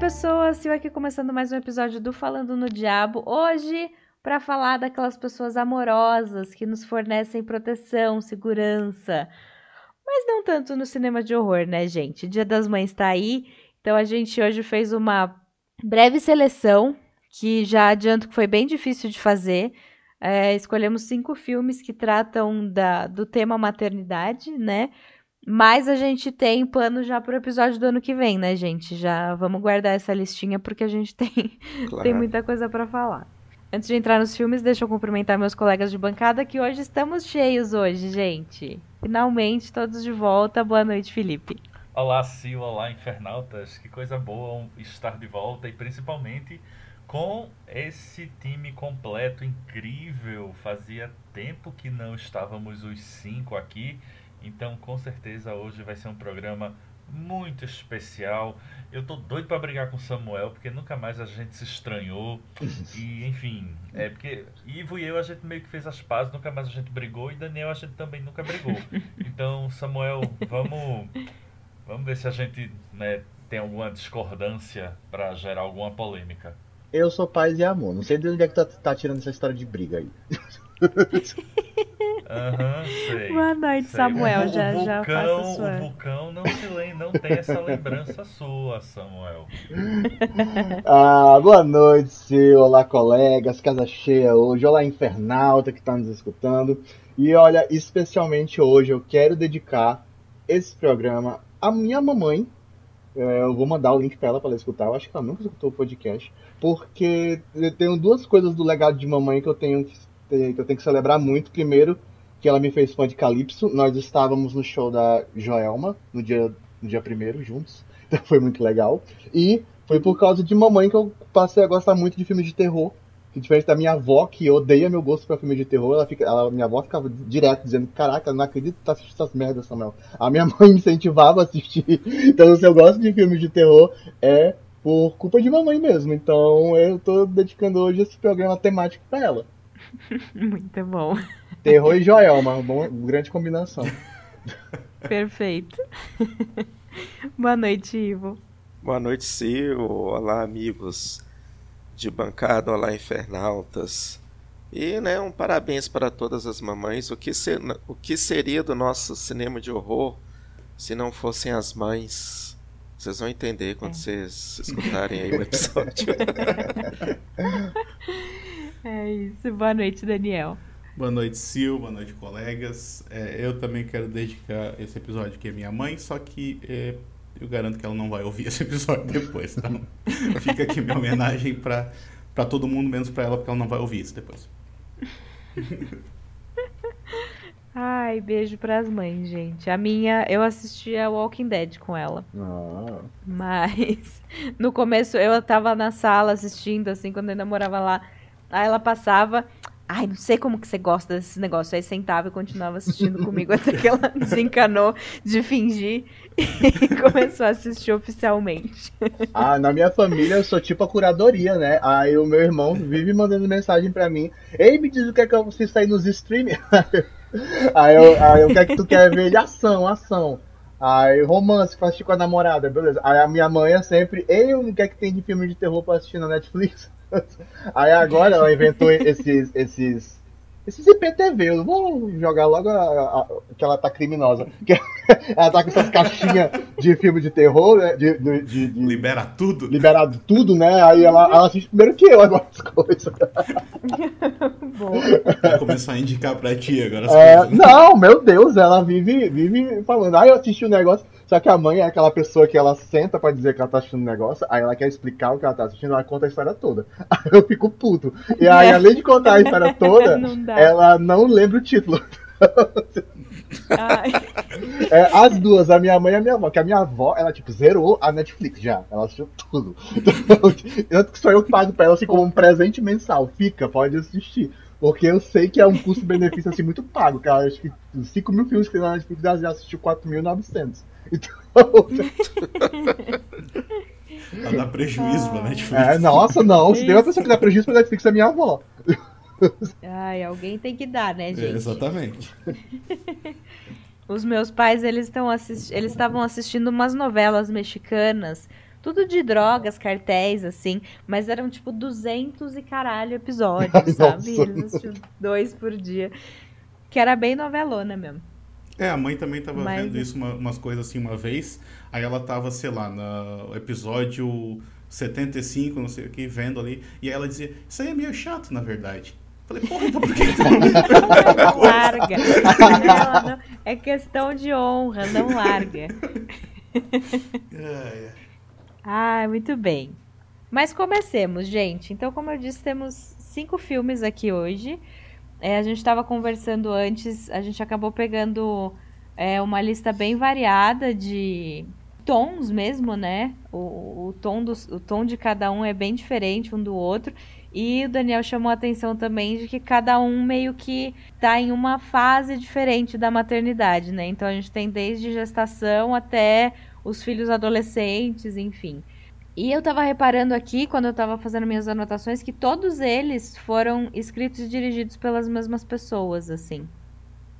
pessoas, Sil aqui começando mais um episódio do Falando no Diabo. Hoje, para falar daquelas pessoas amorosas que nos fornecem proteção, segurança. Mas não tanto no cinema de horror, né, gente? Dia das Mães tá aí, então a gente hoje fez uma breve seleção que já adianto que foi bem difícil de fazer. É, escolhemos cinco filmes que tratam da, do tema maternidade, né? Mas a gente tem plano já para o episódio do ano que vem, né, gente? Já vamos guardar essa listinha porque a gente tem, claro. tem muita coisa para falar. Antes de entrar nos filmes, deixa eu cumprimentar meus colegas de bancada que hoje estamos cheios hoje, gente. Finalmente todos de volta. Boa noite, Felipe. Olá, Sil, olá, infernautas. Que coisa boa estar de volta e principalmente com esse time completo incrível. Fazia tempo que não estávamos os cinco aqui então, com certeza, hoje vai ser um programa muito especial. Eu tô doido para brigar com o Samuel, porque nunca mais a gente se estranhou. E, enfim, é porque Ivo e eu a gente meio que fez as pazes, nunca mais a gente brigou. E Daniel a gente também nunca brigou. Então, Samuel, vamos, vamos ver se a gente né, tem alguma discordância para gerar alguma polêmica. Eu sou paz e amor. Não sei de onde é que tá, tá tirando essa história de briga aí. Uhum, sei, Boa noite, sei. Samuel. O, já, vulcão, já faço sua. O vulcão não, se lembra, não tem essa lembrança sua, Samuel. ah, boa noite, seu. Olá, colegas. Casa cheia hoje. Olá, infernalta que está nos escutando. E olha, especialmente hoje eu quero dedicar esse programa à minha mamãe. É, eu vou mandar o link para ela para ela escutar. Eu acho que ela nunca escutou o podcast. Porque eu tenho duas coisas do legado de mamãe que eu tenho que que eu tenho que celebrar muito. Primeiro, que ela me fez fã de Calypso. Nós estávamos no show da Joelma no dia, no dia primeiro, juntos. Então foi muito legal. E foi por causa de mamãe que eu passei a gostar muito de filmes de terror. Que diferente da minha avó, que odeia meu gosto para filmes de terror, ela fica, ela, minha avó ficava direto dizendo: Caraca, não acredito que tá assistindo essas merdas, Samuel. A minha mãe me incentivava a assistir. Então, se eu gosto de filmes de terror, é por culpa de mamãe mesmo. Então, eu tô dedicando hoje esse programa temático para ela. Muito bom. Terror e Joelma, uma grande combinação. Perfeito. Boa noite, Ivo. Boa noite, Sil. Olá, amigos de bancada. Olá, infernautas. E né, um parabéns para todas as mamães. O que, ser, o que seria do nosso cinema de horror se não fossem as mães? Vocês vão entender quando é. vocês escutarem aí o episódio. É isso. Boa noite, Daniel. Boa noite, Sil. Boa noite, colegas. É, eu também quero dedicar esse episódio aqui à minha mãe, só que é, eu garanto que ela não vai ouvir esse episódio depois. Então, fica aqui minha homenagem para todo mundo, menos para ela, porque ela não vai ouvir isso depois. Ai, beijo pras mães, gente. A minha, eu assistia Walking Dead com ela. Ah. Mas no começo eu tava na sala assistindo, assim, quando eu ainda morava lá. Aí ela passava. Ai, não sei como que você gosta desse negócio. Aí sentava e continuava assistindo comigo até que ela desencanou de fingir e começou a assistir oficialmente. Ah, na minha família eu sou tipo a curadoria, né? Aí o meu irmão vive mandando mensagem pra mim. Ei, me diz o que é que eu assisto aí nos streams. aí, eu, aí o que é que tu quer ver? De ação, ação. Aí romance pra assistir com a namorada, beleza. Aí a minha mãe é sempre, ei, o que é que tem de filme de terror pra assistir na Netflix? Aí agora ela inventou esses, esses, esses IPTV. Eu vou jogar logo a, a, que ela tá criminosa. ela tá com essas caixinhas de filme de terror, né? De, de, de, de Libera tudo. Liberado tudo, né? Aí ela, ela assiste primeiro que eu agora as coisas. Vai começar a indicar pra ti agora as é, coisas. Né? Não, meu Deus, ela vive, vive falando. Ah, eu assisti o um negócio. Só que a mãe é aquela pessoa que ela senta para dizer que ela tá assistindo um negócio, aí ela quer explicar o que ela tá assistindo, ela conta a história toda. Aí eu fico puto. E aí, é. além de contar a história toda, não ela não lembra o título. É, as duas, a minha mãe e a minha avó. Que a minha avó, ela, tipo, zerou a Netflix já. Ela assistiu tudo. Tanto que só eu pago pra ela, assim, como um presente mensal. Fica, pode assistir. Porque eu sei que é um custo-benefício, assim, muito pago. Cara, acho que 5 mil filmes que na Netflix ela já assistiu 4.900. Então. Dá prejuízo pra Netflix. É, nossa, não. Se tem uma pessoa que dá prejuízo pra Netflix, é minha avó. Ai, alguém tem que dar, né, gente? É, exatamente. Os meus pais, eles estão eles estavam assistindo umas novelas mexicanas tudo de drogas, cartéis, assim, mas eram tipo 200 e caralho episódios, sabe? Eles assistiam dois por dia, que era bem novelona mesmo. É, a mãe também tava mas... vendo isso, uma, umas coisas assim uma vez, aí ela tava, sei lá, no episódio 75, não sei o que, vendo ali, e aí ela dizia, isso aí é meio chato, na verdade. Falei, porra, então por que não larga? Não, não, é questão de honra, não larga. Ah, muito bem. Mas comecemos, gente. Então, como eu disse, temos cinco filmes aqui hoje. É, a gente estava conversando antes, a gente acabou pegando é, uma lista bem variada de tons mesmo, né? O, o, tom do, o tom de cada um é bem diferente um do outro. E o Daniel chamou a atenção também de que cada um meio que está em uma fase diferente da maternidade, né? Então a gente tem desde gestação até os filhos adolescentes, enfim. E eu tava reparando aqui, quando eu tava fazendo minhas anotações, que todos eles foram escritos e dirigidos pelas mesmas pessoas, assim.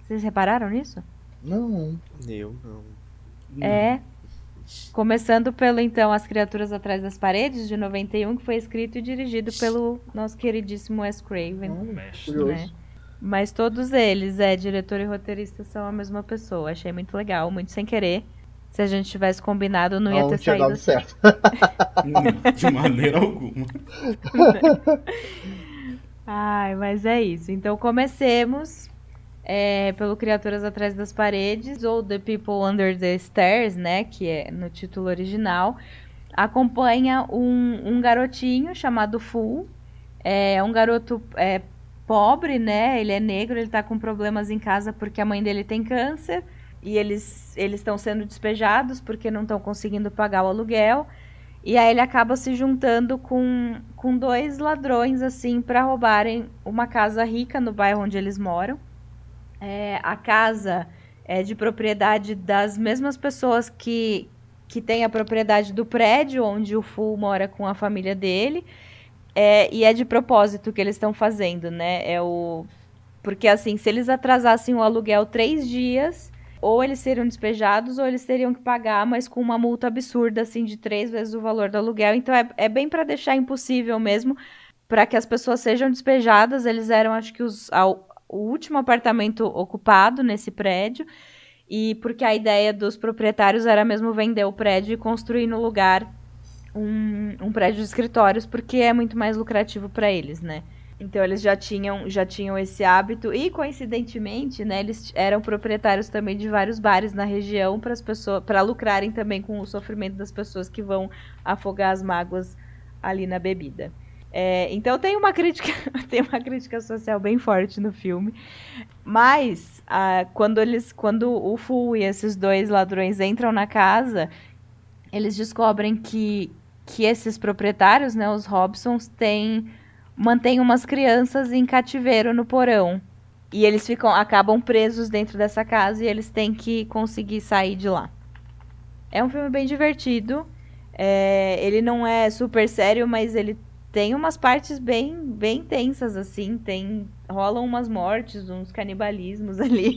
Vocês repararam nisso? Não. Eu não. É. Começando pelo, então, As Criaturas Atrás das Paredes, de 91, que foi escrito e dirigido pelo nosso queridíssimo Wes Craven. Oh, né? Mas todos eles, é, diretor e roteirista, são a mesma pessoa. Achei muito legal, muito sem querer. Se a gente tivesse combinado, não ia não, ter tinha saído. Dado assim. certo. De maneira alguma. Ai, mas é isso. Então comecemos é, pelo Criaturas Atrás das Paredes, ou The People Under the Stairs, né? Que é no título original. Acompanha um, um garotinho chamado Full. É um garoto é, pobre, né? Ele é negro, ele tá com problemas em casa porque a mãe dele tem câncer. E eles estão sendo despejados porque não estão conseguindo pagar o aluguel. E aí ele acaba se juntando com, com dois ladrões, assim, para roubarem uma casa rica no bairro onde eles moram. É, a casa é de propriedade das mesmas pessoas que, que têm a propriedade do prédio onde o Fu mora com a família dele. É, e é de propósito que eles estão fazendo, né? É o. Porque assim, se eles atrasassem o aluguel três dias, ou eles seriam despejados, ou eles teriam que pagar, mas com uma multa absurda, assim, de três vezes o valor do aluguel. Então é, é bem para deixar impossível mesmo para que as pessoas sejam despejadas. Eles eram, acho que, os, o último apartamento ocupado nesse prédio. E porque a ideia dos proprietários era mesmo vender o prédio e construir no lugar um, um prédio de escritórios, porque é muito mais lucrativo para eles, né? Então eles já tinham, já tinham esse hábito e coincidentemente, né, eles eram proprietários também de vários bares na região para as pessoas, para lucrarem também com o sofrimento das pessoas que vão afogar as mágoas ali na bebida. É, então tem uma crítica, tem uma crítica social bem forte no filme. Mas ah, quando eles, quando o Fu e esses dois ladrões entram na casa, eles descobrem que que esses proprietários, né, os Robsons, têm mantêm umas crianças em cativeiro no porão. E eles ficam acabam presos dentro dessa casa e eles têm que conseguir sair de lá. É um filme bem divertido. É, ele não é super sério, mas ele tem umas partes bem, bem tensas, assim. Tem. Rolam umas mortes, uns canibalismos ali.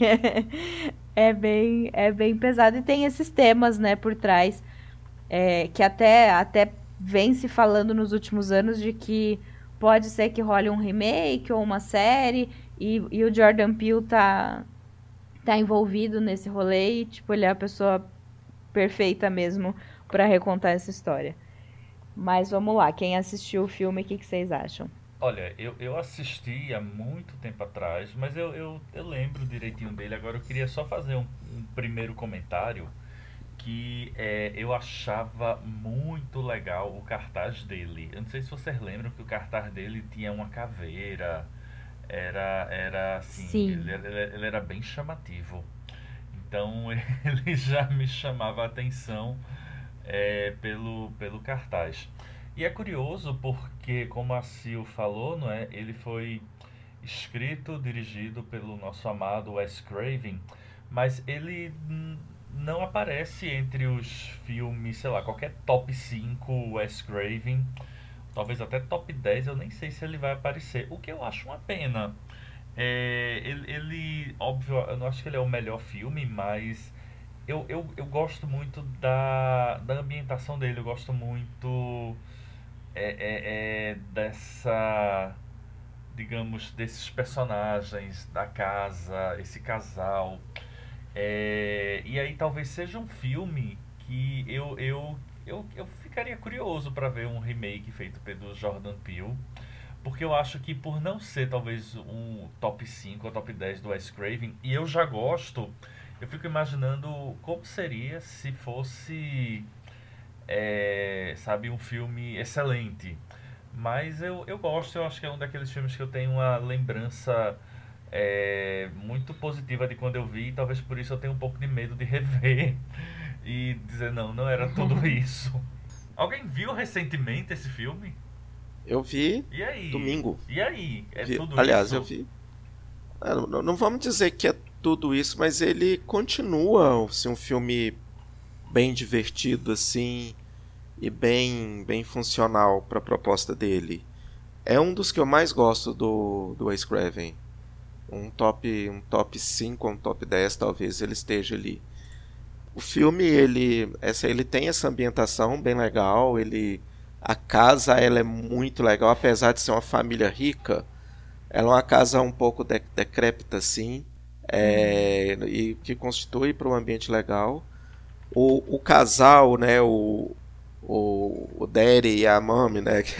É, é, bem, é bem pesado. E tem esses temas, né, por trás. É, que até, até vem se falando nos últimos anos de que pode ser que role um remake ou uma série. E, e o Jordan Peele tá, tá envolvido nesse rolê. E, tipo, ele é a pessoa perfeita mesmo para recontar essa história. Mas vamos lá, quem assistiu o filme, o que, que vocês acham? Olha, eu, eu assisti há muito tempo atrás, mas eu, eu, eu lembro direitinho dele. Agora eu queria só fazer um, um primeiro comentário que é, eu achava muito legal o cartaz dele. Eu não sei se vocês lembram que o cartaz dele tinha uma caveira. Era, era assim, Sim. Ele, ele, ele era bem chamativo. Então ele já me chamava a atenção é, pelo, pelo cartaz. E é curioso porque, como a Sil falou, não é? ele foi escrito, dirigido pelo nosso amado Wes Craven, mas ele não aparece entre os filmes, sei lá, qualquer top 5 Wes Craven, talvez até top 10, eu nem sei se ele vai aparecer, o que eu acho uma pena. É, ele, ele, óbvio, eu não acho que ele é o melhor filme, mas eu, eu, eu gosto muito da, da ambientação dele, eu gosto muito é, é, é, dessa digamos, desses personagens da casa, esse casal. É, e aí talvez seja um filme que eu, eu, eu, eu ficaria curioso para ver um remake feito pelo Jordan Peele. Porque eu acho que por não ser talvez um top 5 ou top 10 do Wes Craven, e eu já gosto, eu fico imaginando como seria se fosse, é, sabe, um filme excelente. Mas eu, eu gosto, eu acho que é um daqueles filmes que eu tenho uma lembrança é, muito positiva de quando eu vi, e talvez por isso eu tenha um pouco de medo de rever e dizer, não, não era tudo isso. Alguém viu recentemente esse filme? Eu vi. E aí? Domingo. E aí? É vi. tudo Aliás, isso? eu vi. Ah, não, não, vamos dizer que é tudo isso, mas ele continua assim, um filme bem divertido, assim e bem, bem funcional para a proposta dele. É um dos que eu mais gosto do, do Ace Craven. Um top, um top 5 um top 10 talvez ele esteja ali. O filme ele, essa, ele tem essa ambientação bem legal, ele a casa ela é muito legal, apesar de ser uma família rica, ela é uma casa um pouco de, decrépita assim, é, e que constitui para um ambiente legal. O, o casal, né, o, o, o Daddy e a Mami, né?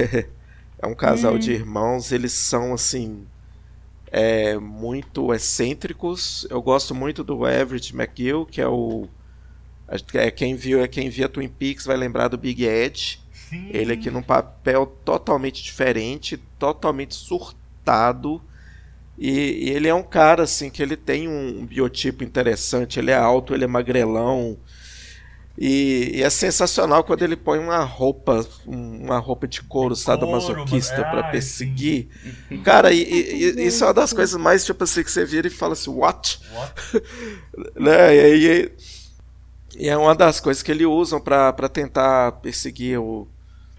Que é um casal de uhum. irmãos, eles são assim é, muito excêntricos. Eu gosto muito do Everett McGill, que é o é quem viu é quem via Twin Peaks vai lembrar do Big Ed. Sim. Ele aqui num papel totalmente diferente, totalmente surtado. E, e, ele é um cara assim que ele tem um biotipo interessante. Ele é alto, ele é magrelão. E, e, é sensacional quando ele põe uma roupa, uma roupa de couro, sadomasoquista para perseguir. Sim. Cara, e, e, isso é uma das coisas mais, tipo assim, que você vira e fala assim, what? what? né? E, e, é uma das coisas que ele usam para tentar perseguir o,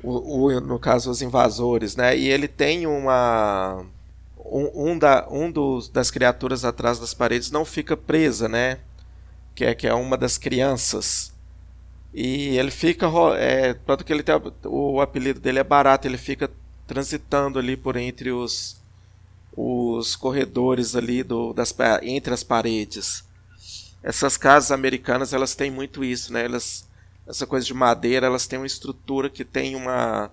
o, o, no caso, os invasores, né? E ele tem uma... Um, um, da, um dos, das criaturas atrás das paredes não fica presa, né? Que é, que é uma das crianças. E ele fica. É, tanto que ele tem, o apelido dele é barato, ele fica transitando ali por entre os, os corredores ali do, das, entre as paredes. Essas casas americanas elas têm muito isso, né? Elas, essa coisa de madeira, elas têm uma estrutura que tem uma.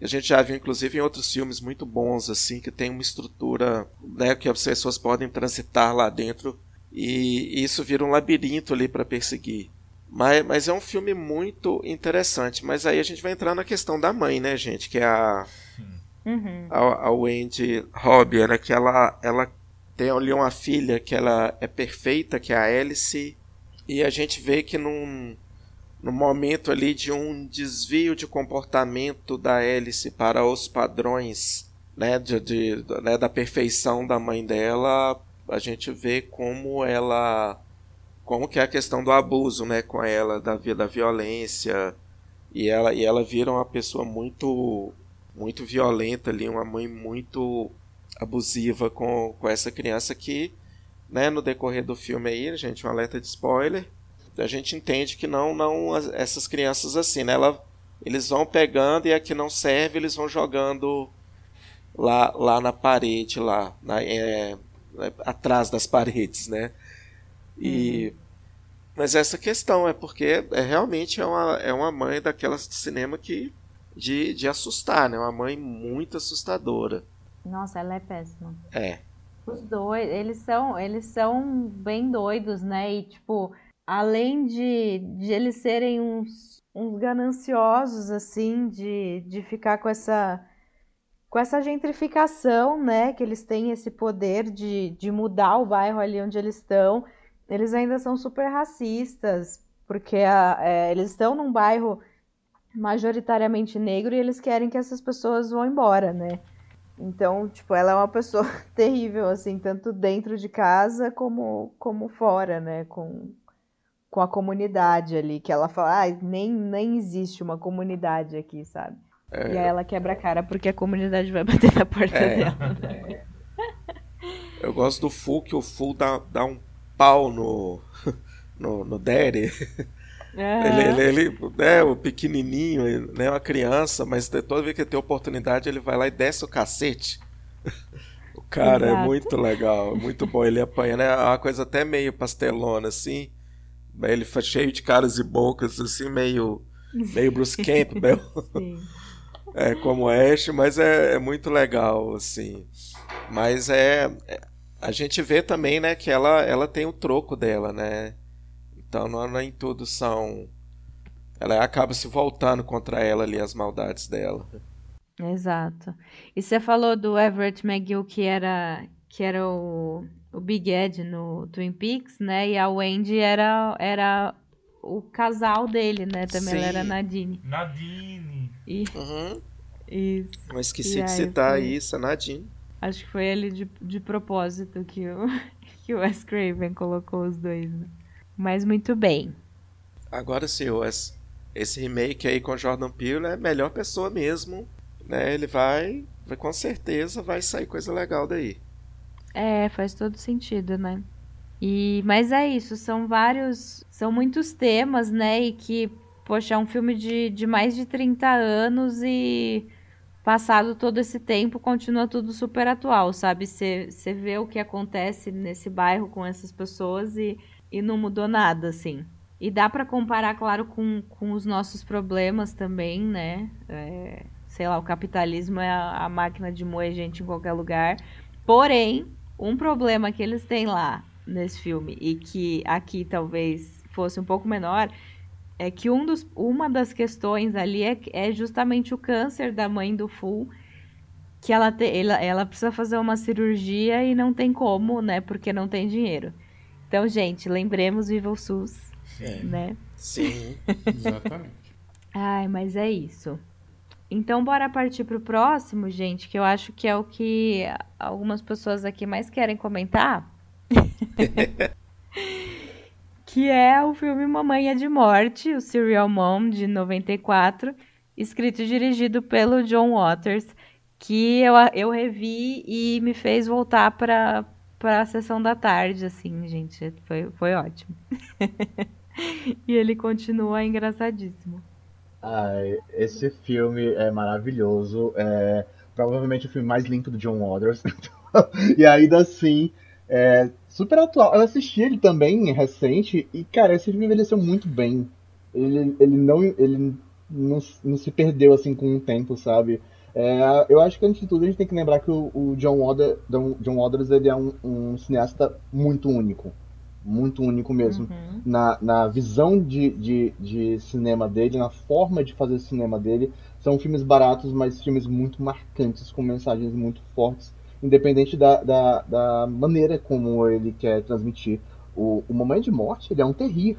A gente já viu inclusive em outros filmes muito bons assim, que tem uma estrutura, né, que as pessoas podem transitar lá dentro e isso vira um labirinto ali para perseguir. Mas, mas é um filme muito interessante. Mas aí a gente vai entrar na questão da mãe, né, gente? Que é a, uhum. a, a Wendy Robbie, né? Que ela, ela tem ali uma filha que ela é perfeita, que é a Alice. E a gente vê que num, no momento ali de um desvio de comportamento da Alice para os padrões né, de, de, né, da perfeição da mãe dela, a gente vê como ela como que é a questão do abuso, né, com ela, da, da violência, e ela, e ela vira uma pessoa muito muito violenta ali, uma mãe muito abusiva com, com essa criança que, né, no decorrer do filme aí, gente, um alerta de spoiler, a gente entende que não, não essas crianças assim, né, ela, eles vão pegando e a que não serve eles vão jogando lá, lá na parede, lá, na, é, atrás das paredes, né, e uhum. mas essa questão é porque é realmente é uma, é uma mãe daquelas de cinema que de, de assustar, né? Uma mãe muito assustadora. Nossa, ela é péssima. É. Os dois, eles são, eles são bem doidos, né? E tipo, além de, de eles serem uns, uns gananciosos assim, de, de ficar com essa com essa gentrificação, né, que eles têm esse poder de, de mudar o bairro ali onde eles estão eles ainda são super racistas, porque a, é, eles estão num bairro majoritariamente negro e eles querem que essas pessoas vão embora, né? Então, tipo, ela é uma pessoa terrível, assim, tanto dentro de casa como, como fora, né? Com, com a comunidade ali, que ela fala, ah, nem, nem existe uma comunidade aqui, sabe? É... E aí ela quebra a cara porque a comunidade vai bater na porta é... dela. Né? Eu gosto do Fu, que o Fu dá, dá um pau no, no, no Daddy. Ele, ele, ele né, o pequenininho, né, uma criança, mas toda vez que ele tem oportunidade, ele vai lá e desce o cacete. O cara é Exato. é muito legal, muito bom. Ele apanha, né? Uma coisa até meio pastelona, assim. Ele foi cheio de caras e bocas, assim, meio, meio Bruce Campbell. é, como Ash, mas é, é, muito legal, assim. Mas é, é. A gente vê também, né, que ela, ela tem o troco dela, né? Então não, nem tudo são. Ela acaba se voltando contra ela ali, as maldades dela. Exato. E você falou do Everett McGill, que era, que era o, o Big Ed no Twin Peaks, né? E a Wendy era, era o casal dele, né? Também Sim. ela era Nadine. Nadine! E... Uhum. Isso. Não esqueci de citar foi... isso, a Nadine. Acho que foi ele de, de propósito que o, que o Wes Craven colocou os dois, né? Mas muito bem. Agora sim, esse, esse remake aí com Jordan Peele é a melhor pessoa mesmo né, ele vai, vai com certeza vai sair coisa legal daí. É, faz todo sentido, né? E mas é isso, são vários, são muitos temas, né, e que poxa, é um filme de, de mais de 30 anos e passado todo esse tempo continua tudo super atual, sabe? Você vê o que acontece nesse bairro com essas pessoas e, e não mudou nada, assim. E dá para comparar, claro, com, com os nossos problemas também, né? É, sei lá, o capitalismo é a, a máquina de moer gente em qualquer lugar. Porém, um problema que eles têm lá nesse filme e que aqui talvez fosse um pouco menor é que um dos, uma das questões ali é, é justamente o câncer da mãe do Full que ela, te, ela, ela precisa fazer uma cirurgia e não tem como, né? Porque não tem dinheiro. Então, gente, lembremos Viva o SUS, Sim. né? Sim, exatamente. Ai, mas é isso. Então, bora partir pro próximo, gente, que eu acho que é o que algumas pessoas aqui mais querem comentar. que é o filme Mamãe é de Morte, o Serial Mom, de 94, escrito e dirigido pelo John Waters, que eu, eu revi e me fez voltar para para a sessão da tarde, assim, gente, foi, foi ótimo. e ele continua engraçadíssimo. Ai, esse filme é maravilhoso. É provavelmente o filme mais limpo do John Waters. e ainda assim, é super atual. Eu assisti ele também recente e, cara, esse filme envelheceu muito bem. Ele, ele, não, ele não, não se perdeu assim com o tempo, sabe? É, eu acho que antes de tudo a gente tem que lembrar que o, o John, Waters, John Waters ele é um, um cineasta muito único muito único mesmo. Uhum. Na, na visão de, de, de cinema dele, na forma de fazer cinema dele. São filmes baratos, mas filmes muito marcantes, com mensagens muito fortes, independente da, da, da maneira como ele quer transmitir. O, o Momento de Morte ele é um terrir.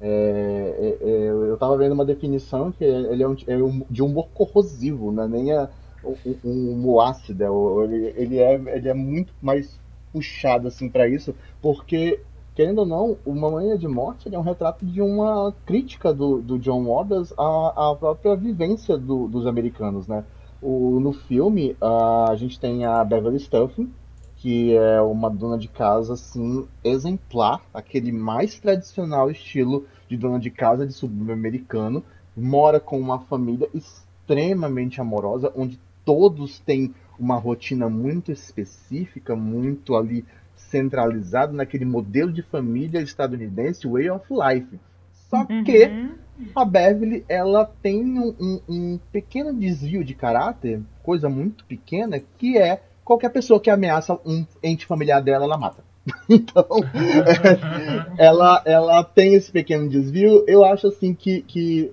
É, é, é, eu estava vendo uma definição que ele é, um, é um, de humor corrosivo, não é nem a, um, um humor ácido. É ele, ele, é, ele é muito mais puxado assim para isso, porque querendo ou não, Uma Manhã de Morte é um retrato de uma crítica do, do John Waters à, à própria vivência do, dos americanos, né? O, no filme, a, a gente tem a Beverly Stuffing, que é uma dona de casa, assim, exemplar, aquele mais tradicional estilo de dona de casa de subúrbio americano, mora com uma família extremamente amorosa, onde todos têm uma rotina muito específica, muito ali centralizado naquele modelo de família estadunidense, way of life. Só uhum. que a Beverly ela tem um, um, um, pequeno desvio de caráter, coisa muito pequena, que é qualquer pessoa que ameaça um ente familiar dela, ela mata. então, é, ela, ela tem esse pequeno desvio. Eu acho assim que, que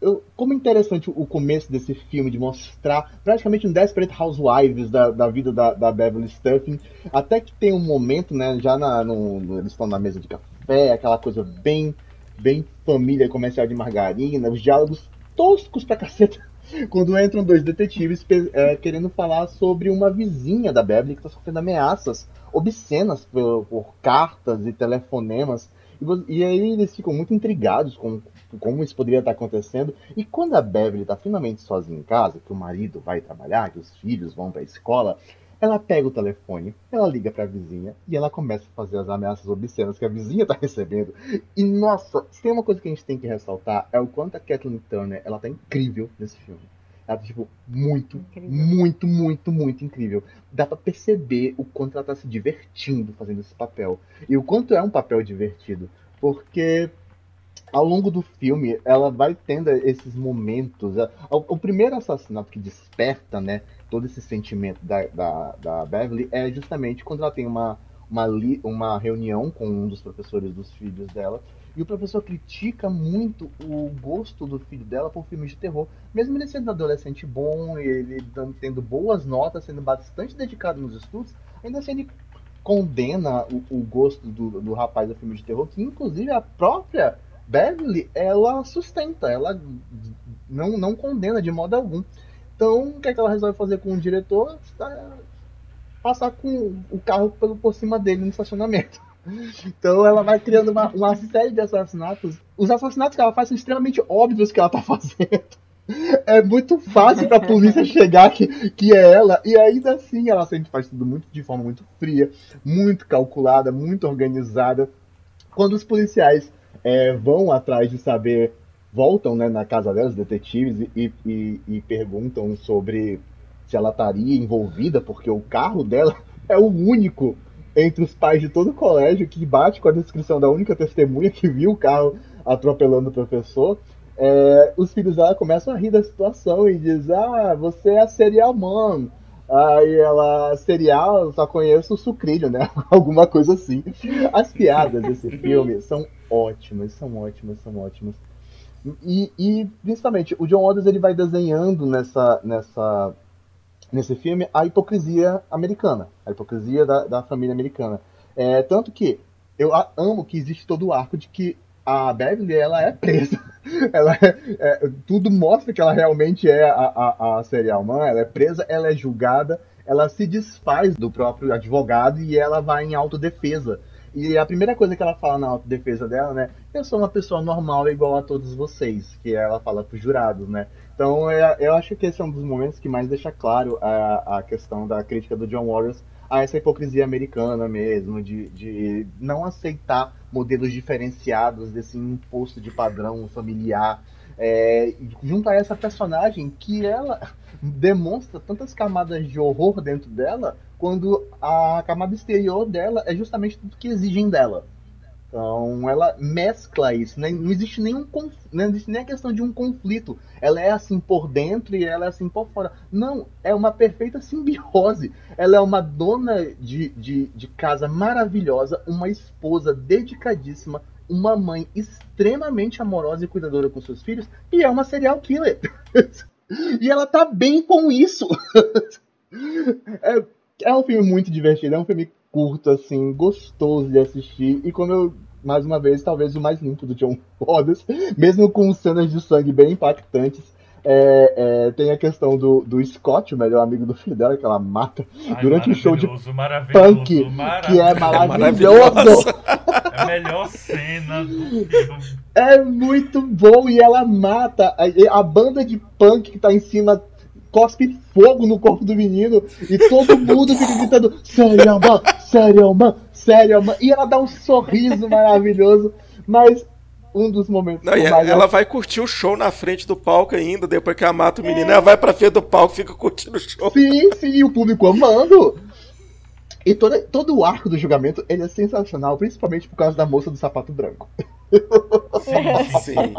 eu, como interessante o começo desse filme de mostrar praticamente um Desperate Housewives da, da vida da, da Beverly Stuffing, até que tem um momento, né, já na, no, eles estão na mesa de café, aquela coisa bem, bem família comercial de margarina, os diálogos toscos pra caceta, quando entram dois detetives é, querendo falar sobre uma vizinha da Beverly que está sofrendo ameaças obscenas por, por cartas e telefonemas. E, e aí eles ficam muito intrigados com como isso poderia estar acontecendo. E quando a Beverly está finalmente sozinha em casa, que o marido vai trabalhar, que os filhos vão para a escola, Ela pega o telefone, ela liga pra vizinha e ela começa a fazer as ameaças obscenas que a vizinha tá recebendo. E nossa, se tem uma coisa que a gente tem que ressaltar é o quanto a Kathleen Turner, ela tá incrível nesse filme. Ela tá, tipo, muito, incrível. muito, muito, muito incrível. Dá pra perceber o quanto ela tá se divertindo fazendo esse papel. E o quanto é um papel divertido. Porque ao longo do filme, ela vai tendo esses momentos. O, primeiro assassinato que desperta, né, todo esse sentimento da, da, da Beverly é justamente quando ela tem uma, uma, uma reunião com um dos professores dos filhos dela. E o professor critica muito o gosto do filho dela por filmes de terror. Mesmo ele sendo adolescente bom, ele tendo boas notas, sendo bastante dedicado nos estudos, ainda assim ele condena o, o gosto do, do rapaz a filmes de terror, que inclusive a própria Beverly, ela sustenta, ela não, não condena de modo algum. Então, o que, é que ela resolve fazer com o diretor? Passar com o carro pelo, por cima dele no estacionamento. Então ela vai criando uma, uma série de assassinatos. Os assassinatos que ela faz são extremamente óbvios que ela está fazendo. É muito fácil para a polícia chegar que, que é ela, e ainda assim ela sempre faz tudo muito de forma muito fria, muito calculada, muito organizada. Quando os policiais é, vão atrás de saber, voltam né, na casa dela, os detetives, e, e, e perguntam sobre se ela estaria envolvida, porque o carro dela é o único entre os pais de todo o colégio que bate com a descrição da única testemunha que viu o carro atropelando o professor. É, os filhos dela começam a rir da situação e diz: Ah, você é a serial mom. Aí ela, serial, só conheço o sucrilho, né? Alguma coisa assim. As piadas desse filme são ótimas, são ótimas, são ótimas. E, e principalmente, o John Waters ele vai desenhando nessa, nessa, nesse filme a hipocrisia americana, a hipocrisia da, da família americana. É, tanto que eu amo que existe todo o arco de que a Beverly ela é presa. Ela é, é, tudo mostra que ela realmente é a, a, a serial mãe, ela é presa, ela é julgada, ela se desfaz do próprio advogado e ela vai em autodefesa. E a primeira coisa que ela fala na autodefesa dela, né? Eu sou uma pessoa normal igual a todos vocês, que ela fala para os jurados, né? Então é, eu acho que esse é um dos momentos que mais deixa claro a, a questão da crítica do John Waters a essa hipocrisia americana mesmo, de, de não aceitar modelos diferenciados desse imposto de padrão familiar. É, junto a essa personagem que ela demonstra tantas camadas de horror dentro dela, quando a camada exterior dela é justamente tudo que exigem dela. Então ela mescla isso, né? não existe nenhum não existe nem a questão de um conflito. Ela é assim por dentro e ela é assim por fora. Não, é uma perfeita simbiose. Ela é uma dona de, de, de casa maravilhosa, uma esposa dedicadíssima, uma mãe extremamente amorosa e cuidadora com seus filhos, e é uma serial killer. e ela tá bem com isso. é, é um filme muito divertido, é um filme curto, assim, gostoso de assistir. E como eu, mais uma vez, talvez o mais limpo do John Waters, mesmo com cenas de sangue bem impactantes. É, é, tem a questão do, do Scott, o melhor amigo do filho dela, que ela mata Ai, durante o show de punk, que é maravilhoso. É a melhor cena do filme. É muito bom e ela mata a, a banda de punk que tá em cima cospe fogo no corpo do menino e todo mundo fica gritando: mano, sério, mano, sério, mano. E ela dá um sorriso maravilhoso, mas um dos momentos. Não, ela, ela vai curtir o show na frente do palco ainda, depois que ela mata o menino. É. Ela vai pra frente do palco fica curtindo o show. Sim, sim, o público amando. E todo, todo o arco do julgamento ele é sensacional, principalmente por causa da moça do sapato branco. Sim, sim.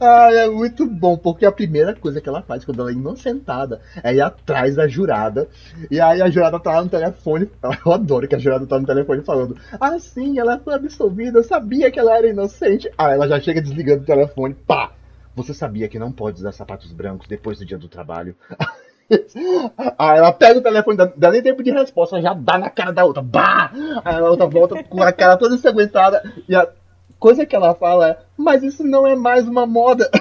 ah, é muito bom, porque a primeira coisa que ela faz quando ela é inocentada é ir atrás da jurada. E aí a jurada tá lá no telefone. Eu adoro que a jurada tá no telefone falando: Ah, sim, ela foi absolvida, eu sabia que ela era inocente. Ah, ela já chega desligando o telefone, pá! Você sabia que não pode usar sapatos brancos depois do dia do trabalho? Aí ela pega o telefone, dá, dá nem tempo de resposta, já dá na cara da outra. Bah! Aí a outra volta com a cara toda ensanguentada. E a coisa que ela fala é: Mas isso não é mais uma moda.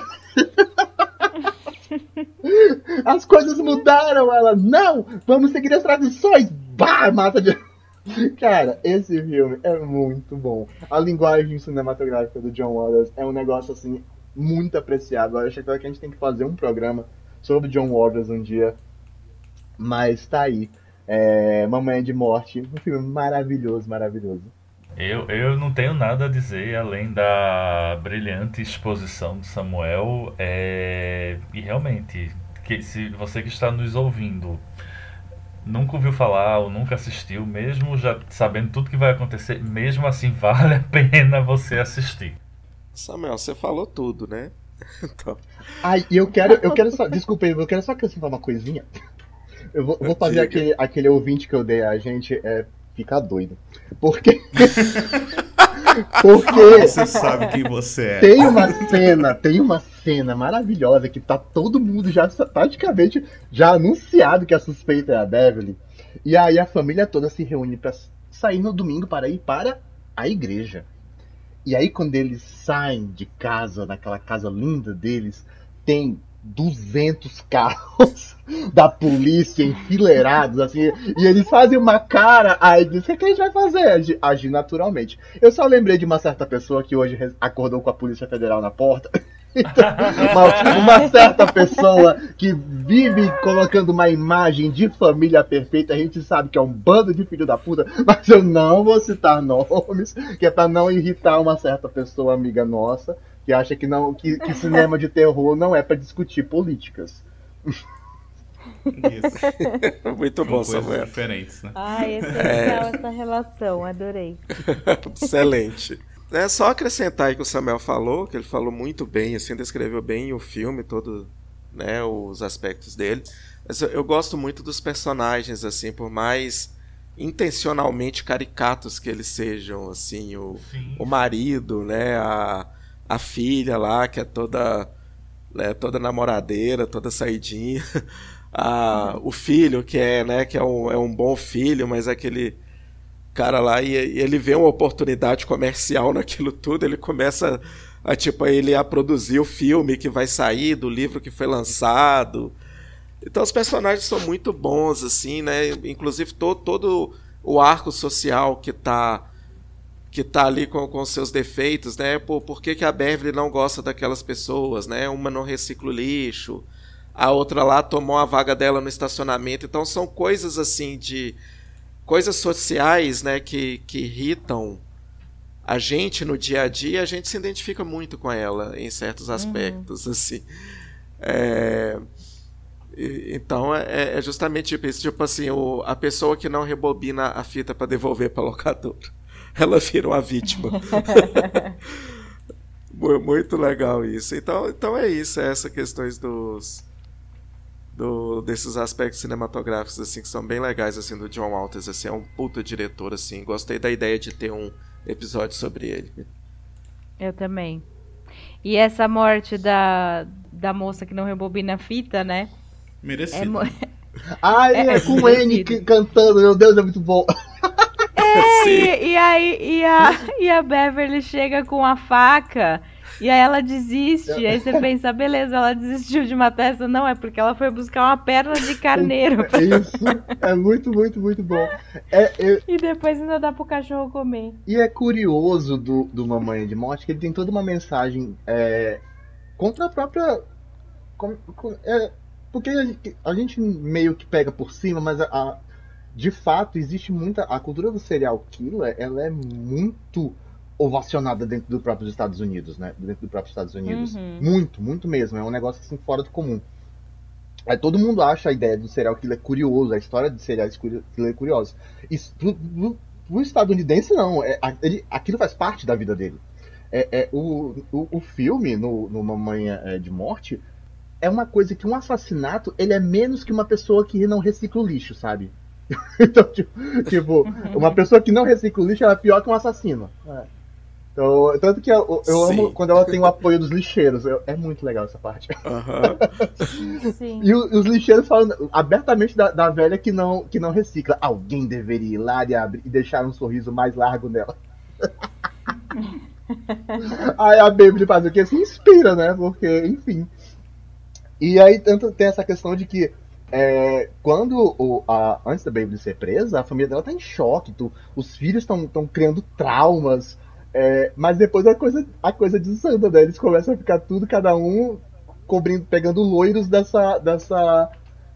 As coisas mudaram. Ela, não, vamos seguir as tradições. Bah! Mata de. Cara, esse filme é muito bom. A linguagem cinematográfica do John Waters é um negócio assim muito apreciado. Eu acho que a gente tem que fazer um programa sobre John Waters um dia. Mas tá aí. é, Mamãe de Morte. Um filme maravilhoso, maravilhoso. Eu, eu não tenho nada a dizer além da brilhante exposição de Samuel. É, e realmente, que se você que está nos ouvindo nunca ouviu falar ou nunca assistiu, mesmo já sabendo tudo que vai acontecer, mesmo assim vale a pena você assistir. Samuel, você falou tudo, né? Ai, eu quero, eu quero só, desculpa, eu quero só acrescentar uma coisinha. Eu vou, vou fazer aquele, aquele ouvinte que eu dei a gente é, ficar doido. Porque. Porque. Você sabe quem você é. Tem uma cena, tem uma cena maravilhosa que tá todo mundo já praticamente já anunciado que a suspeita é a Beverly. E aí a família toda se reúne para sair no domingo para ir para a igreja. E aí quando eles saem de casa, naquela casa linda deles, tem 200 carros da polícia enfileirados, assim, e eles fazem uma cara, aí diz, o que, a gente vai fazer? Agir naturalmente. Eu só lembrei de uma certa pessoa que hoje acordou com a Polícia Federal na porta. Então, uma, uma, certa pessoa que vive colocando uma imagem de família perfeita, a gente sabe que é um bando de filho da puta, mas eu não vou citar nomes, que é para não irritar uma certa pessoa amiga nossa que acha que não que, que cinema de terror não é para discutir políticas. Isso. Muito bom, Samuel. diferentes, né? Ai, é legal essa relação, adorei. Excelente. É só acrescentar aí que o Samuel falou, que ele falou muito bem, assim, descreveu bem o filme, todo, né, os aspectos dele. Mas eu, eu gosto muito dos personagens, assim, por mais intencionalmente caricatos que eles sejam, assim, o, o marido, né, a, a filha lá, que é toda, né, toda namoradeira, toda saidinha. A. O filho, que é, né, que é um, é um bom filho, mas é aquele cara lá e, e, ele vê uma oportunidade comercial naquilo tudo, ele começa a, tipo, ele a produzir o filme que vai sair do livro que foi lançado. Então os personagens são muito bons, assim, né? Inclusive todo, todo o arco social que tá que tá ali com, com seus defeitos, né? Por, por que, que a Beverly não gosta daquelas pessoas, né? Uma não recicla o lixo, a outra lá tomou a vaga dela no estacionamento. Então são coisas assim de coisas sociais, né, que, que irritam a gente no dia a dia, a gente se identifica muito com ela em certos uhum. aspectos, uhum. assim. É... Então é, é, justamente tipo isso, tipo assim, o, a pessoa que não rebobina a fita para devolver para locador ela vira uma vítima. Muito legal isso. Então, então é isso, é essa questões dos do, desses aspectos cinematográficos assim que são bem legais assim do John Walters, assim, é um puta diretor assim. Gostei da ideia de ter um episódio sobre ele. Eu também. E essa morte da, da moça que não rebobina a fita, né? Merecido. É mo... Ah, é, é com o N cantando, meu Deus, é muito bom. É, e, e, aí e a, e a Beverly chega com a faca e aí ela desiste. aí você pensa, beleza, ela desistiu de matar essa. Não, é porque ela foi buscar uma perna de carneiro. Isso, é muito, muito, muito bom. É, é... E depois ainda dá pro cachorro comer. E é curioso do, do Mamãe de Morte que ele tem toda uma mensagem é, contra a própria. Com, com, é, porque a gente, a gente, meio que pega por cima, mas a, a de fato, existe muita. A cultura do serial killer ela é muito ovacionada dentro do próprio Estados Unidos, né? Dentro do próprio Estados Unidos. Uhum. Muito, muito mesmo. É um negócio assim fora do comum. Aí todo mundo acha a ideia do serial killer curioso, a história do serial killer é curiosa. Isso, pro, pro, pro estadunidense, não. É, ele, aquilo faz parte da vida dele. É, é o, o, o, filme, no, no Mamãe é, de Morte, é uma coisa que um assassinato ele é menos que uma pessoa que não recicla o lixo, sabe? então, tipo, tipo, uma pessoa que não recicla o lixo é pior que um assassino. É. Então, tanto que eu, eu amo quando ela tem o apoio dos lixeiros. Eu, é muito legal essa parte. Uhum. e, o, e, os lixeiros falam abertamente da, da, velha que não, que não recicla. Alguém deveria ir lá e, abrir, e deixar um sorriso mais largo nela. aí a Baby faz o que? Se inspira, né? Porque, enfim. E aí tanto tem essa questão de que é, quando o, a, antes da Baby ser presa, a família dela tá em choque, tu, os filhos estão criando traumas, é, mas depois a coisa, a coisa desanda, né? Eles começam a ficar tudo, cada um cobrindo, pegando loiros dessa, dessa,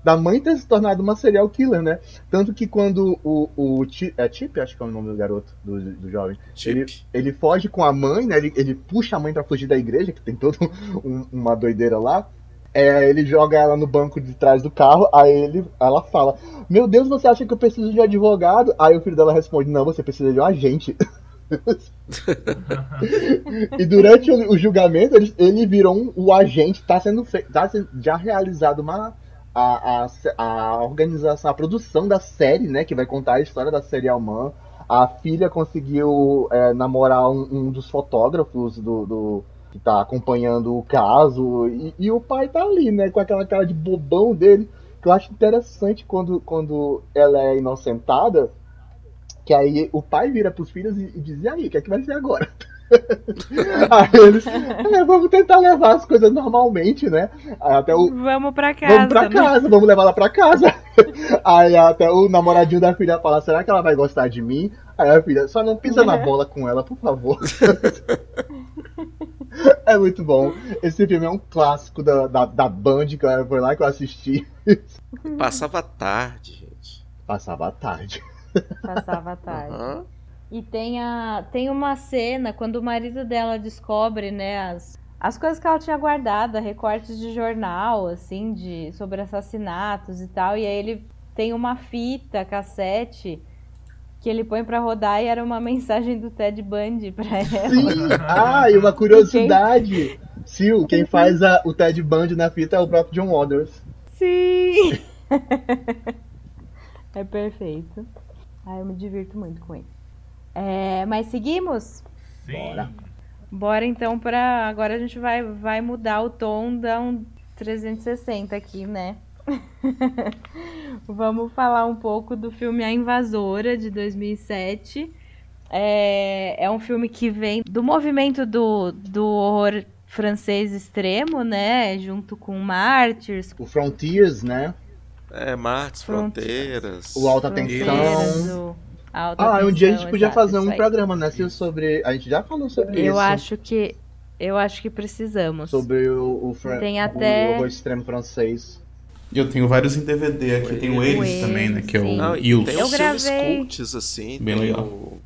da mãe ter se tornado uma serial killer, né? Tanto que quando o, o Chip, é Chip, acho que é o nome do garoto, do, do jovem, ele, Chip. ele foge com a mãe, né? Ele, ele puxa a mãe pra fugir da igreja, que tem toda um- uma doideira lá. É, ele joga ela no banco de trás do carro, aí ele, ela fala: Meu Deus, você acha que eu preciso de um advogado? Aí o filho dela responde: Não, você precisa de um agente. e durante o, o julgamento, ele, ele virou um, o agente, tá sendo feito, tá já realizado uma. A, a, a organização, a produção da série, né? Que vai contar a história da série Alman. A filha conseguiu é, namorar um, um dos fotógrafos do, do- que tá acompanhando o caso. E, e o pai tá ali, né? Com aquela cara de bobão dele. Que eu acho interessante quando, quando ela é inocentada. Que aí o pai vira pros filhos e, e diz: E aí, o que é que vai ser agora? aí eles, "É, vamos tentar levar as coisas normalmente, né? Aí até o, Vamos pra casa. Vamos pra né? casa, vamos levar ela pra casa. Aí até o namoradinho da filha fala, será que ela vai gostar de mim? Aí a filha, só não pisa na bola com ela, por favor. É muito bom. Esse filme é um clássico da, da, da Band, que eu- foi lá que eu assisti. Passava tarde, gente. Passava a tarde. Passava a tarde. Aham. E tem, a, tem uma cena quando o marido dela descobre, né, as, as coisas que ela tinha guardado, recortes de jornal, assim, de, sobre assassinatos e tal. E aí ele tem uma fita, cassete, que ele põe pra rodar e era uma mensagem do Ted Bundy pra ela. Sim! Ah, e uma curiosidade. Sil, quem faz a- o Ted Bundy na fita é o próprio John Waters. Sim! é perfeito. Ai, eu me divirto muito com ele. É, mas seguimos? Sim. Bora. Bora então para agora a gente vai vai mudar o tom da um 360 aqui, né? Vamos falar um pouco do filme A Invasora de 2007. É, é um filme que vem do movimento do, do horror francês extremo, né? Junto com Martyrs, O Frontiers, né? É, Martes, Fronte- Fronteiras. O Alta Tensão. o Alta Ah, um dia a gente Tensão, podia exato, fazer um aí. programa, né, Sil, sobre... A gente já falou sobre isso. Eu acho que eu acho que precisamos. Sobre o, o, fran- Tem o até- horror extremo francês. Eu tenho vários em DVD aqui. Tem o O Eles também, né? Que é o Não, e Ills. tem Eu os gravei. cults, assim. Bem tem legal. o...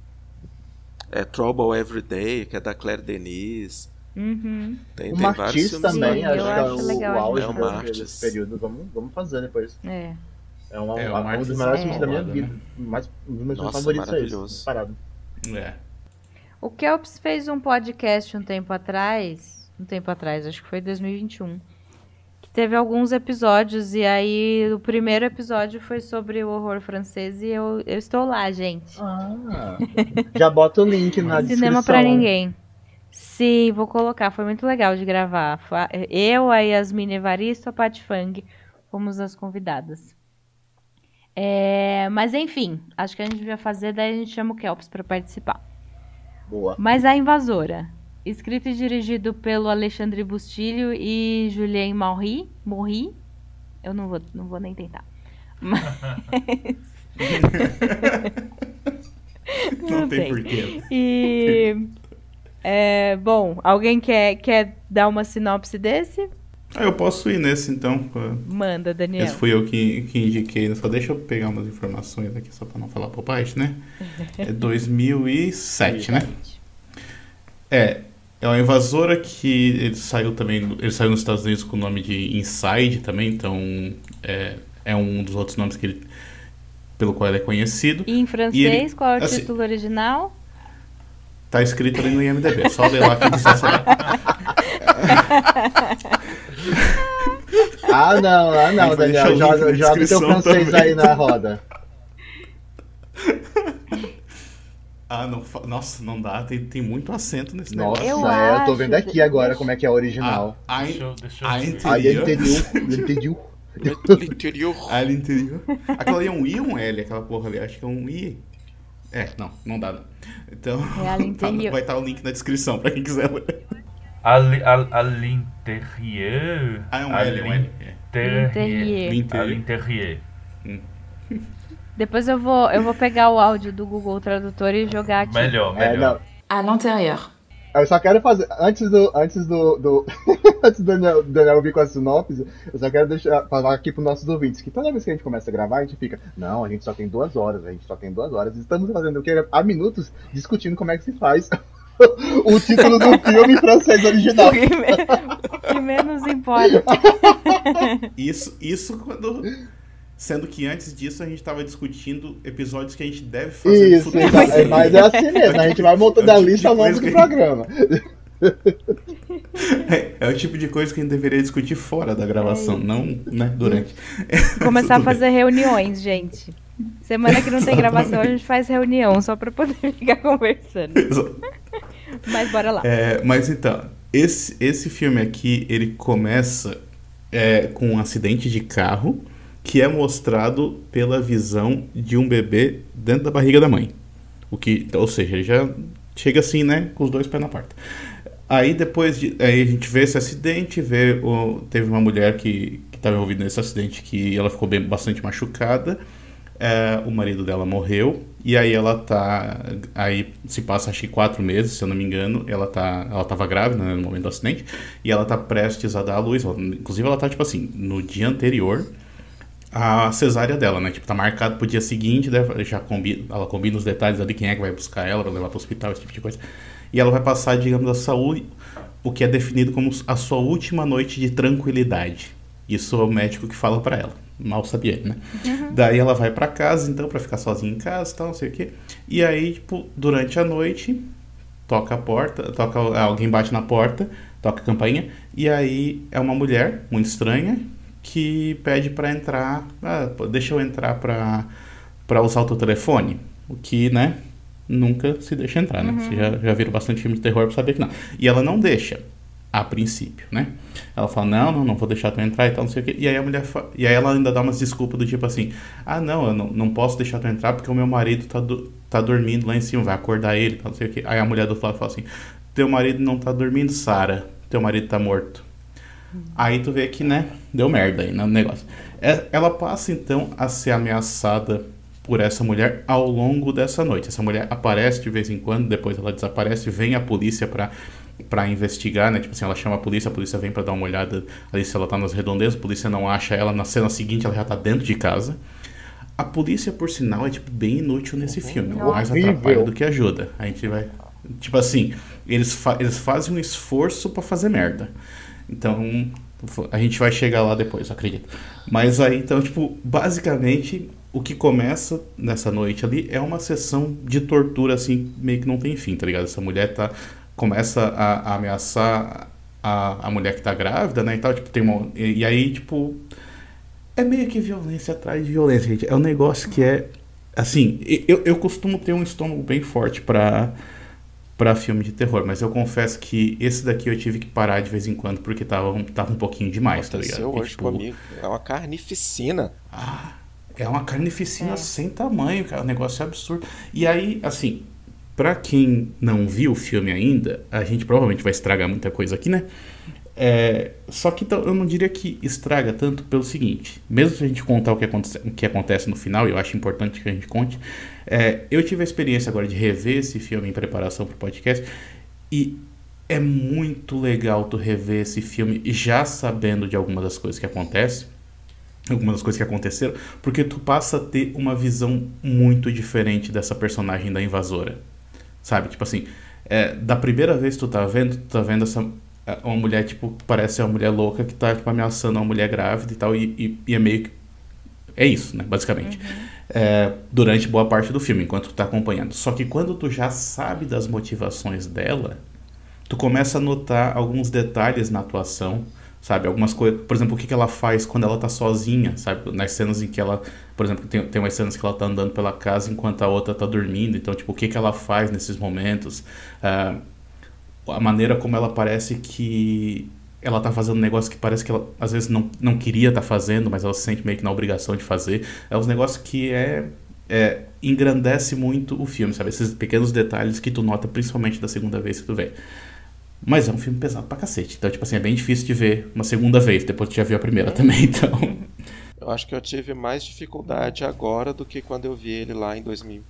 É Trouble Every Day, que é da Claire Denis. Uhum. Tem, O tem vários filmes também, Sim, acho eu que é acho o, legal o auge É o desse- período. Vamos, vamos fazer depois. É. É, uma, É, o um dos melhores é filmes da minha foda, vida. né? Mais, um dos meus Nossa, favoritos é esse. Parado. É. O Kelps fez um podcast um tempo atrás, um tempo atrás, acho que foi 2021, que teve alguns episódios e aí o primeiro episódio foi sobre o horror francês e eu, eu estou lá, gente. Ah, já bota o link na descrição. Cinema pra ninguém. Sim, vou colocar. Foi muito legal de gravar. Eu, a Yasmine Evaristo, a Pat Fang, fomos as convidadas. É, mas enfim, acho que a gente devia fazer, daí a gente chama o Kelps pra participar. Boa. Mas a Invasora, escrito e dirigido pelo Alexandre Bustilho e Julien Morri, Morri, eu não vou, não vou nem tentar. Mas... Não tem bem. porquê. E é, bom, alguém quer, quer dar uma sinopse desse? Ah, eu posso ir nesse então. Manda, Daniel. Esse fui eu que, que indiquei. Só deixa eu pegar umas informações aqui só pra não falar bobagem, né? É 2007, né? É, é uma invasora que ele saiu também, ele saiu nos Estados Unidos com o nome de Inside também, então é, é um dos outros nomes que ele, pelo qual ele é conhecido. E em francês, ele- qual é o assim- título original? Tá escrito ali no IMDB, é só ler lá que você sabe. Ah, não, ah, não, deixa Daniel. Joga, joga teu francês também. aí na roda. Ah, não, nossa, não dá, tem, tem muito acento nesse Nossa, negócio. Eu é, eu tô vendo que- aqui agora deixa- como é que é a original. Ah, Deixa a, eu, deixa eu a ver. inter- Aí interior. entendeu, entendeu. No interior. Ah, ele interior. Aquela ali é um I ou um L, aquela porra ali? Acho que é um I. É, não, não dá. Não. Então, É a tá- vai estar o link na descrição pra quem quiser ler. L'intérieur. Ah, é um L, é um L. É. Interior. À l'intérieur. Depois eu vou, eu vou pegar o áudio do Google Tradutor e jogar aqui. Melhor, É, melhor. não. À l'intérieur. Eu só quero fazer. Antes do. Antes do. do... antes do Daniel, Daniel vir com a sinopse, eu só quero deixar, falar aqui para os nossos ouvintes que toda vez que a gente começa a gravar, a gente fica, não, a gente só tem duas horas, a gente só tem duas horas. Estamos fazendo o que? Há minutos discutindo como é que se faz o título do filme em francês original. O que menos importa. Isso, isso quando. Sendo que antes disso a gente estava discutindo episódios que a gente deve fazer Isso, no futuro. é, mas é assim mesmo, a gente vai montando a lista ao longo do programa. É, é, o tipo de coisa que a gente deveria discutir fora da gravação, não né, durante. Começar a fazer reuniões, gente. Semana que não tem gravação, a gente faz reunião só para poder ficar conversando. Mas bora lá. É, mas então, esse, esse filme aqui, ele começa é, com um acidente de carro que é mostrado pela visão de um bebê dentro da barriga da mãe. O que, ou seja, ele já chega assim, né, com os dois pés na porta. Aí depois de, aí a gente vê esse acidente, vê o, teve uma mulher que estava envolvida nesse acidente que ela ficou bem, bastante machucada. É, o marido dela morreu e aí ela tá aí se passa acho que quatro meses se eu não me engano ela tá ela tava grávida né, no momento do acidente e ela tá prestes a dar a luz ela, inclusive ela tá tipo assim no dia anterior a cesárea dela né tipo tá marcado pro dia seguinte né, já combina ela combina os detalhes ali quem é que vai buscar ela levar pro hospital esse tipo de coisa e ela vai passar digamos a saúde o que é definido como a sua última noite de tranquilidade isso é o médico que fala para ela mal sabia ele, né? Uhum. Daí ela vai para casa, então, para ficar sozinha em casa, tal, não sei o quê. E aí, tipo, durante a noite, toca a porta, toca alguém bate na porta, toca a campainha, e aí é uma mulher muito estranha que pede para entrar, ah, deixa eu entrar para para usar o teu telefone, o que, né, nunca se deixa entrar, né? Uhum. Você já, já viram bastante filme de terror pra saber que não. E ela não deixa a princípio, né? Ela fala, não, não, não vou deixar tu entrar e tal, não sei o quê. E aí a mulher fa... e aí ela ainda dá umas desculpas do tipo assim, ah, não, eu não, não posso deixar tu entrar porque o meu marido tá, do... tá dormindo lá em cima, vai acordar ele, tal, não sei o quê. Aí a mulher do outro lado fala assim, teu marido não tá dormindo, Sara, teu marido tá morto. Aí tu vê que, né, deu merda aí no negócio. É, ela passa então a ser ameaçada por essa mulher ao longo dessa noite. Essa mulher aparece de vez em quando, depois ela desaparece, vem a polícia para para investigar, né? Tipo assim, ela chama a polícia, a polícia vem para dar uma olhada ali se ela tá nas redondezas, a polícia não acha ela, na cena seguinte ela já tá dentro de casa. A polícia, por sinal, é tipo bem inútil nesse uhum. filme, mais atrapalha do que ajuda. A gente vai, tipo assim, eles, fa eles fazem um esforço para fazer merda. Então, a gente vai chegar lá depois, acredito. Mas aí, então, tipo, basicamente, o que começa nessa noite ali é uma sessão de tortura, assim, meio que não tem fim, tá ligado? Essa mulher tá começa a, a ameaçar a, a mulher que tá grávida, né, e tal, tipo, tem uma... E, e, aí, tipo, é meio que violência atrás de violência, gente. É um negócio que é, assim, eu, eu costumo ter um estômago bem forte pra, pra filme de terror, mas eu confesso que esse daqui eu tive que parar de vez em quando, porque tava, tava um pouquinho demais, tá ligado? hoje tipo, comigo. É uma carnificina. Ah, é uma carnificina é. sem tamanho, cara. O negócio é absurdo. E aí, assim, para quem não viu o filme ainda, a gente provavelmente vai estragar muita coisa aqui, né? É, só que eu não diria que estraga tanto pelo seguinte: mesmo se a gente contar o que acontece, o que acontece no final, eu acho importante que a gente conte. É, eu tive a experiência agora de rever esse filme em preparação para o podcast e é muito legal tu rever esse filme já sabendo de algumas das coisas que acontecem, algumas das coisas que aconteceram, porque tu passa a ter uma visão muito diferente dessa personagem da invasora. Sabe? Tipo assim, é, da primeira vez que tu tá vendo, tu tá vendo essa uma mulher, tipo, parece uma mulher louca que tá, tipo, ameaçando uma mulher grávida e tal, e, e, e é meio que. É isso, né? Basicamente. Uhum. É, durante boa parte do filme, enquanto tu tá acompanhando. Só que quando tu já sabe das motivações dela, tu começa a notar alguns detalhes na atuação sabe? Algumas coisas, por exemplo, o que, que ela faz quando ela tá sozinha, sabe? Nas cenas em que ela, por exemplo, tem, tem umas cenas que ela tá andando pela casa enquanto a outra tá dormindo, então, tipo, o que, que ela faz nesses momentos, uh, a maneira como ela parece que ela tá fazendo um negócio que parece que ela às vezes não, não queria estar tá fazendo, mas ela se sente meio que na obrigação de fazer, é uns negócios que é, é engrandece muito o filme, sabe? Esses pequenos detalhes que tu nota principalmente da segunda vez que tu vê. Mas é um filme pesado pra cacete. Então, tipo assim, é bem difícil de ver uma segunda vez, depois que já viu a primeira também, então. Eu acho que eu tive mais dificuldade agora do que quando eu vi ele lá em 2000,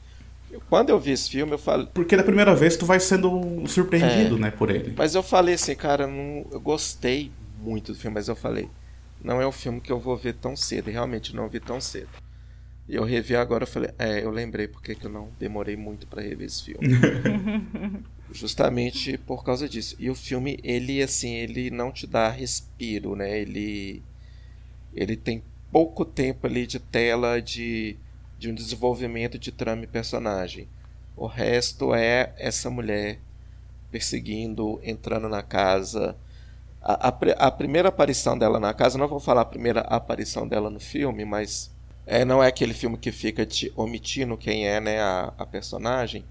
quando eu vi esse filme, eu falei. Porque da primeira vez tu vai sendo surpreendido, É. né, por ele. Mas eu falei assim, cara, eu não, eu gostei muito do filme, mas eu falei, não é um filme que eu vou ver tão cedo, e realmente não vi tão cedo. E eu revi agora, eu falei, é, eu lembrei porque que eu não demorei muito pra rever esse filme. Justamente por causa disso. E o filme, ele assim, ele não te dá respiro, né? Ele ele tem pouco tempo ali de tela de, de um desenvolvimento de trama e personagem. O resto é essa mulher perseguindo, entrando na casa. A, a, a primeira aparição dela na casa, não vou falar a primeira aparição dela no filme, mas é, não é aquele filme que fica te omitindo quem é né, a, a personagem.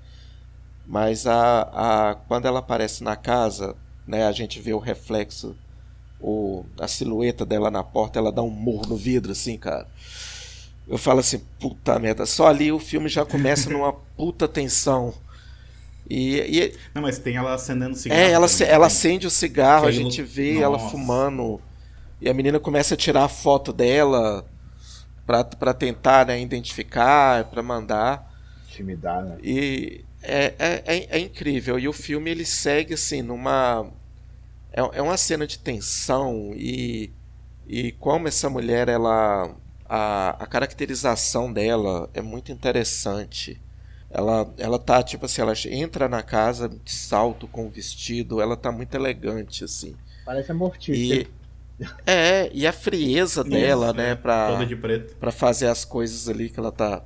Mas a, a, quando ela aparece na casa, né, a gente vê o reflexo, o, a silhueta dela na porta, ela dá um murro no vidro, assim, cara. Eu falo assim, puta merda. Só ali o filme já começa numa puta tensão. E, e Não, mas tem ela acendendo cigarro. é, ela, também, ela acende o cigarro, a gente vê ela Nossa. fumando. E a menina começa a tirar a foto dela pra, pra tentar né, identificar, pra mandar. Intimidar, né? E é, é, é, é incrível. E o filme ele segue assim numa. É, é uma cena de tensão e, e como essa mulher, ela. A, a caracterização dela é muito interessante. Ela, ela tá, tipo assim, ela entra na casa de salto com vestido, ela tá muito elegante, assim. Parece a Mortícia. E, é, e a frieza dela, Isso, né, é, pra, Toda de preto. para fazer as coisas ali que ela tá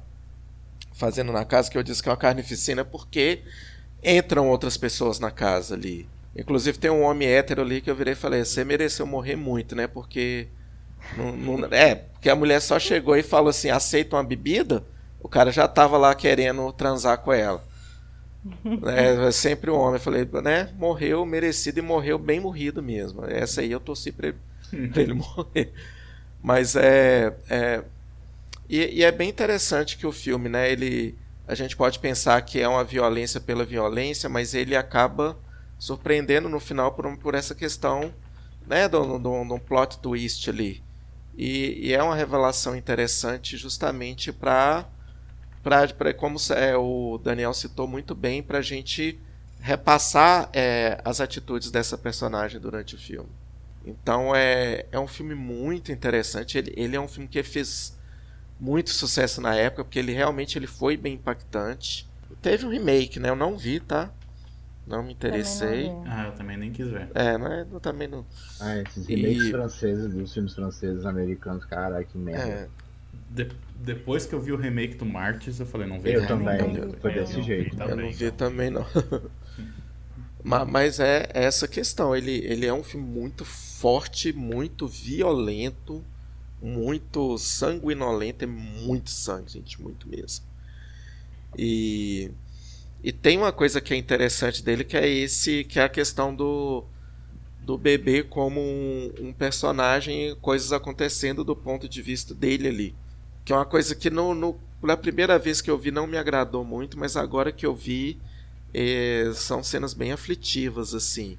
fazendo na casa, que eu disse que é uma carnificina, porque entram outras pessoas na casa ali. Inclusive tem um homem hétero ali que eu virei e falei, você mereceu morrer muito, né? Porque. Não, não- é, porque a mulher só chegou e falou assim, aceita uma bebida, o cara já tava lá querendo transar com ela. É, é sempre um homem. Eu falei, né? Morreu merecido e morreu bem morrido mesmo. Essa aí eu torci pra ele, pra ele morrer. Mas é. é e, e é bem interessante que o filme, né? Ele, a gente pode pensar que é uma violência pela violência, mas ele acaba surpreendendo no final por, por essa questão, né? De um plot twist ali. E, e é uma revelação interessante justamente para para como é, o Daniel citou muito bem para a gente repassar é, as atitudes dessa personagem durante o filme. Então é, é um filme muito interessante. Ele, ele é um filme que fez muito sucesso na época porque ele realmente ele foi bem impactante. Teve um remake né? Eu não vi tá não me interessei não. Ah, eu também nem quis ver. é não é eu também não Ah, esses remakes E- franceses dos filmes franceses, americanos, caralho, que merda. é, De- depois que eu vi o remake do Martyrs, eu falei, não vejo Eu também, não. foi Eu desse não vi jeito. eu também, não vi então. também não Ma- Mas é essa questão. Ele, ele é um filme muito forte, muito violento, muito sanguinolento. É muito sangue, gente, muito mesmo. E, e tem uma coisa que é interessante dele que é esse, que é a questão do, do bebê como um, um personagem, coisas acontecendo do ponto de vista dele ali. Que é uma coisa que no, no, na primeira vez que eu vi não me agradou muito, mas agora que eu vi é, são cenas bem aflitivas assim.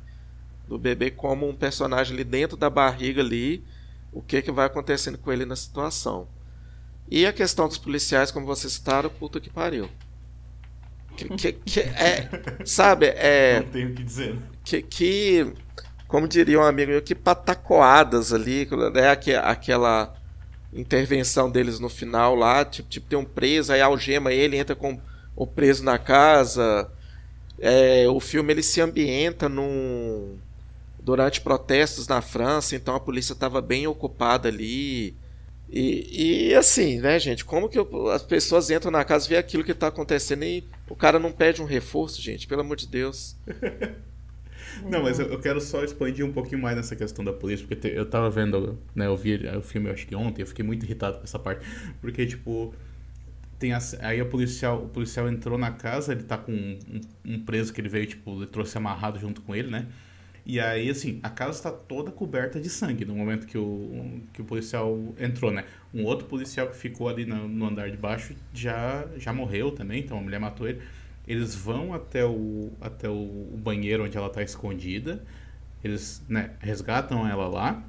Do bebê como um personagem ali dentro da barriga ali o que que vai acontecendo com ele na situação. E a questão dos policiais como vocês citaram puta que pariu que, que, que é sabe é Não tenho o que dizer. que, que como diria um amigo meu, que patacoadas ali, né? Aque- Aquela intervenção deles no final lá, tipo, tipo tem um preso, aí algema ele, entra com o preso na casa. É, o filme ele se ambienta num, durante protestos na França, então a polícia estava bem ocupada ali. E, e assim, né, gente, como que eu- as pessoas entram na casa, vê aquilo que está acontecendo e o cara não pede um reforço, gente, pelo amor de Deus. Não, mas eu, eu quero só expandir um pouquinho mais nessa questão da polícia, porque te- eu tava vendo, né, eu vi o filme, eu acho que ontem, eu fiquei muito irritado com essa parte, porque, tipo, tem a, aí o policial, o policial entrou na casa, ele tá com um, um- um preso que ele veio, tipo, ele trouxe amarrado junto com ele, né, e aí, assim, a casa está toda coberta de sangue no momento que o, que o policial entrou, né, um outro policial que ficou ali no, no andar de baixo já, já morreu também, então a mulher matou ele, eles vão até o, até o, banheiro onde ela está escondida. Eles né, resgatam ela lá.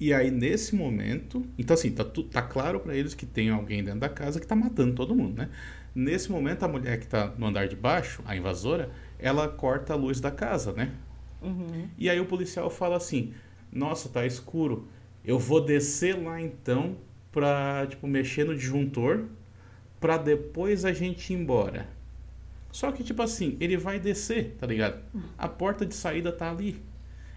E aí, nesse momento. Então, assim, tá, tá claro para eles que tem alguém dentro da casa que tá matando todo mundo, né? Nesse momento, a mulher que tá no andar de baixo, a invasora, ela corta a luz da casa, né? Uhum. E aí o policial fala assim: Nossa, tá escuro. Eu vou descer lá então pra, tipo, mexer no disjuntor pra depois a gente ir embora. Só que, tipo assim, ele vai descer, tá ligado? A porta de saída tá ali.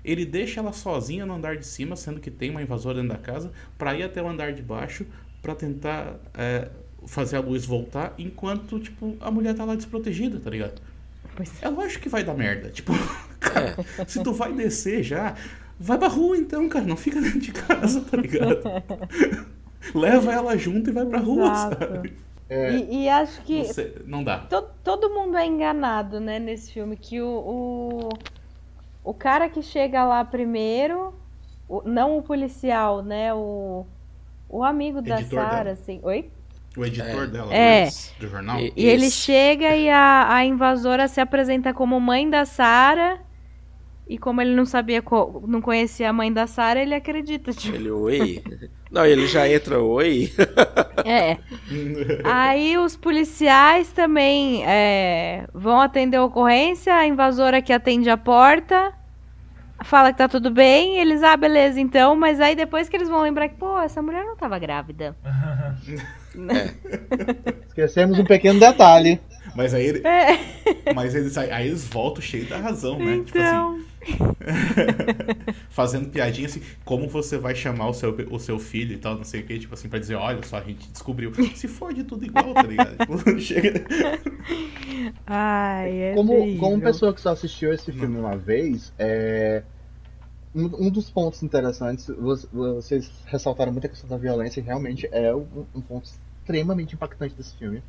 Ele deixa ela sozinha no andar de cima, sendo que tem uma invasora dentro da casa, pra ir até o andar de baixo pra tentar é, fazer a luz voltar, enquanto, tipo, a mulher tá lá desprotegida, tá ligado? Pois É lógico que vai dar merda. Tipo, cara, se tu vai descer já, vai pra rua então, cara. Não fica dentro de casa, tá ligado? Leva ela junto e vai pra rua, Exato. sabe? É, E, e acho que Você- não dá. to- todo mundo é enganado, né, nesse filme. Que o, o, o cara que chega lá primeiro, o- não o policial, né? O, o amigo da Editor Sarah, dela. assim. Oi? O editor dela É. do jornal. E- E ele chega e a, a invasora se apresenta como mãe da Sarah. E como ele não sabia, co- não conhecia a mãe da Sarah, ele acredita. Tipo, Ele, oi? Não, ele já entra, oi? é. Aí os policiais também é, vão atender a ocorrência, a invasora que atende a porta fala que tá tudo bem, eles, ah, beleza, então, mas aí depois que eles vão lembrar que, pô, essa mulher não tava grávida. esquecemos um pequeno detalhe. Mas aí, ele- É, mas eles, aí eles voltam cheio da razão, né? Tipo assim, então, fazendo piadinha assim, como você vai chamar o seu, o seu filho e tal, não sei o que, tipo assim, pra dizer, olha só, a gente descobriu. Se for de tudo igual, tá ligado? Tipo, chega. ai, é Como, terrível. como pessoa que só assistiu esse filme uma vez, é, um, um dos pontos interessantes, vo- vocês ressaltaram muito a questão da violência, e realmente é um, um ponto extremamente impactante desse filme.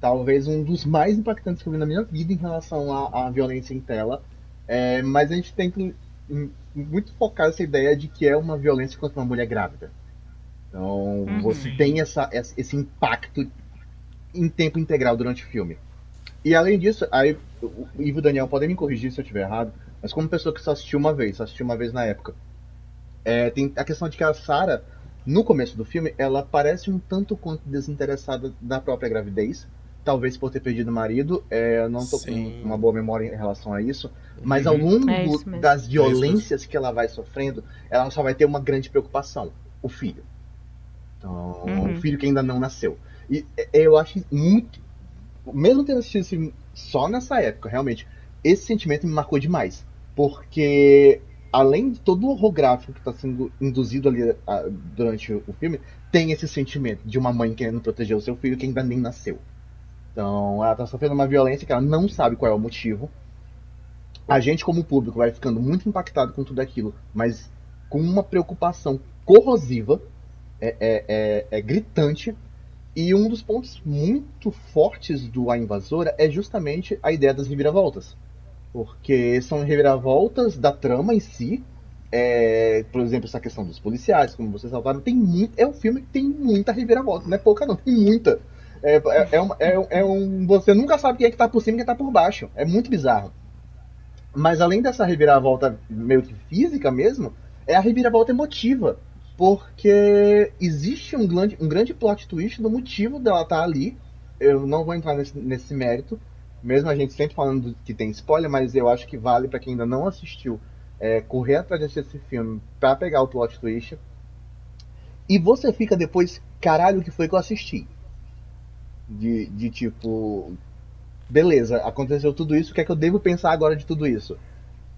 Talvez um dos mais impactantes que eu vi na minha vida em relação à, à violência em tela. É, mas a gente tem que muito focar essa ideia de que é uma violência contra uma mulher grávida. Então, Uhum. você tem essa, essa- esse impacto em tempo integral durante o filme. E além disso, aí o Ivo e o Daniel podem me corrigir se eu estiver errado, mas como pessoa que só assistiu uma vez, só assistiu uma vez na época, é, tem a questão de que a Sarah, no começo do filme, ela parece um tanto quanto desinteressada da própria gravidez, talvez por ter perdido o marido, é, eu não tô Sim. com uma boa memória em relação a isso, mas ao longo É das É violências que ela vai sofrendo, ela só vai ter uma grande preocupação, o filho. Então, Uhum. o filho que ainda não nasceu. E é, eu acho muito. Mesmo tendo assistido esse filme só nessa época, realmente, esse sentimento me marcou demais. Porque, além de todo o horror gráfico que está sendo induzido ali ah, durante o filme, tem esse sentimento de uma mãe querendo proteger o seu filho que ainda nem nasceu. Então, ela está sofrendo uma violência que ela não sabe qual é o motivo. A gente, como público, vai ficando muito impactado com tudo aquilo, mas com uma preocupação corrosiva, é, é, é, é gritante. E um dos pontos muito fortes do A Invasora é justamente a ideia das reviravoltas. Porque são reviravoltas da trama em si. É, por exemplo, essa questão dos policiais, como vocês falaram, tem muito. É um filme que tem muita reviravolta. Não é pouca, não, tem muita. É, é, é, uma- é, é um. Você nunca sabe quem é que tá por cima e quem tá por baixo. É muito bizarro. Mas além dessa reviravolta meio que física mesmo, é a reviravolta emotiva. Porque existe um grande, um grande plot twist do motivo dela estar ali. Eu não vou entrar nesse, nesse mérito, mesmo a gente sempre falando que tem spoiler, mas eu acho que vale para quem ainda não assistiu é, correr atrás desse filme pra pegar o plot twist. E você fica depois, caralho, o que foi que eu assisti? De, de tipo, beleza, aconteceu tudo isso, o que é que eu devo pensar agora de tudo isso?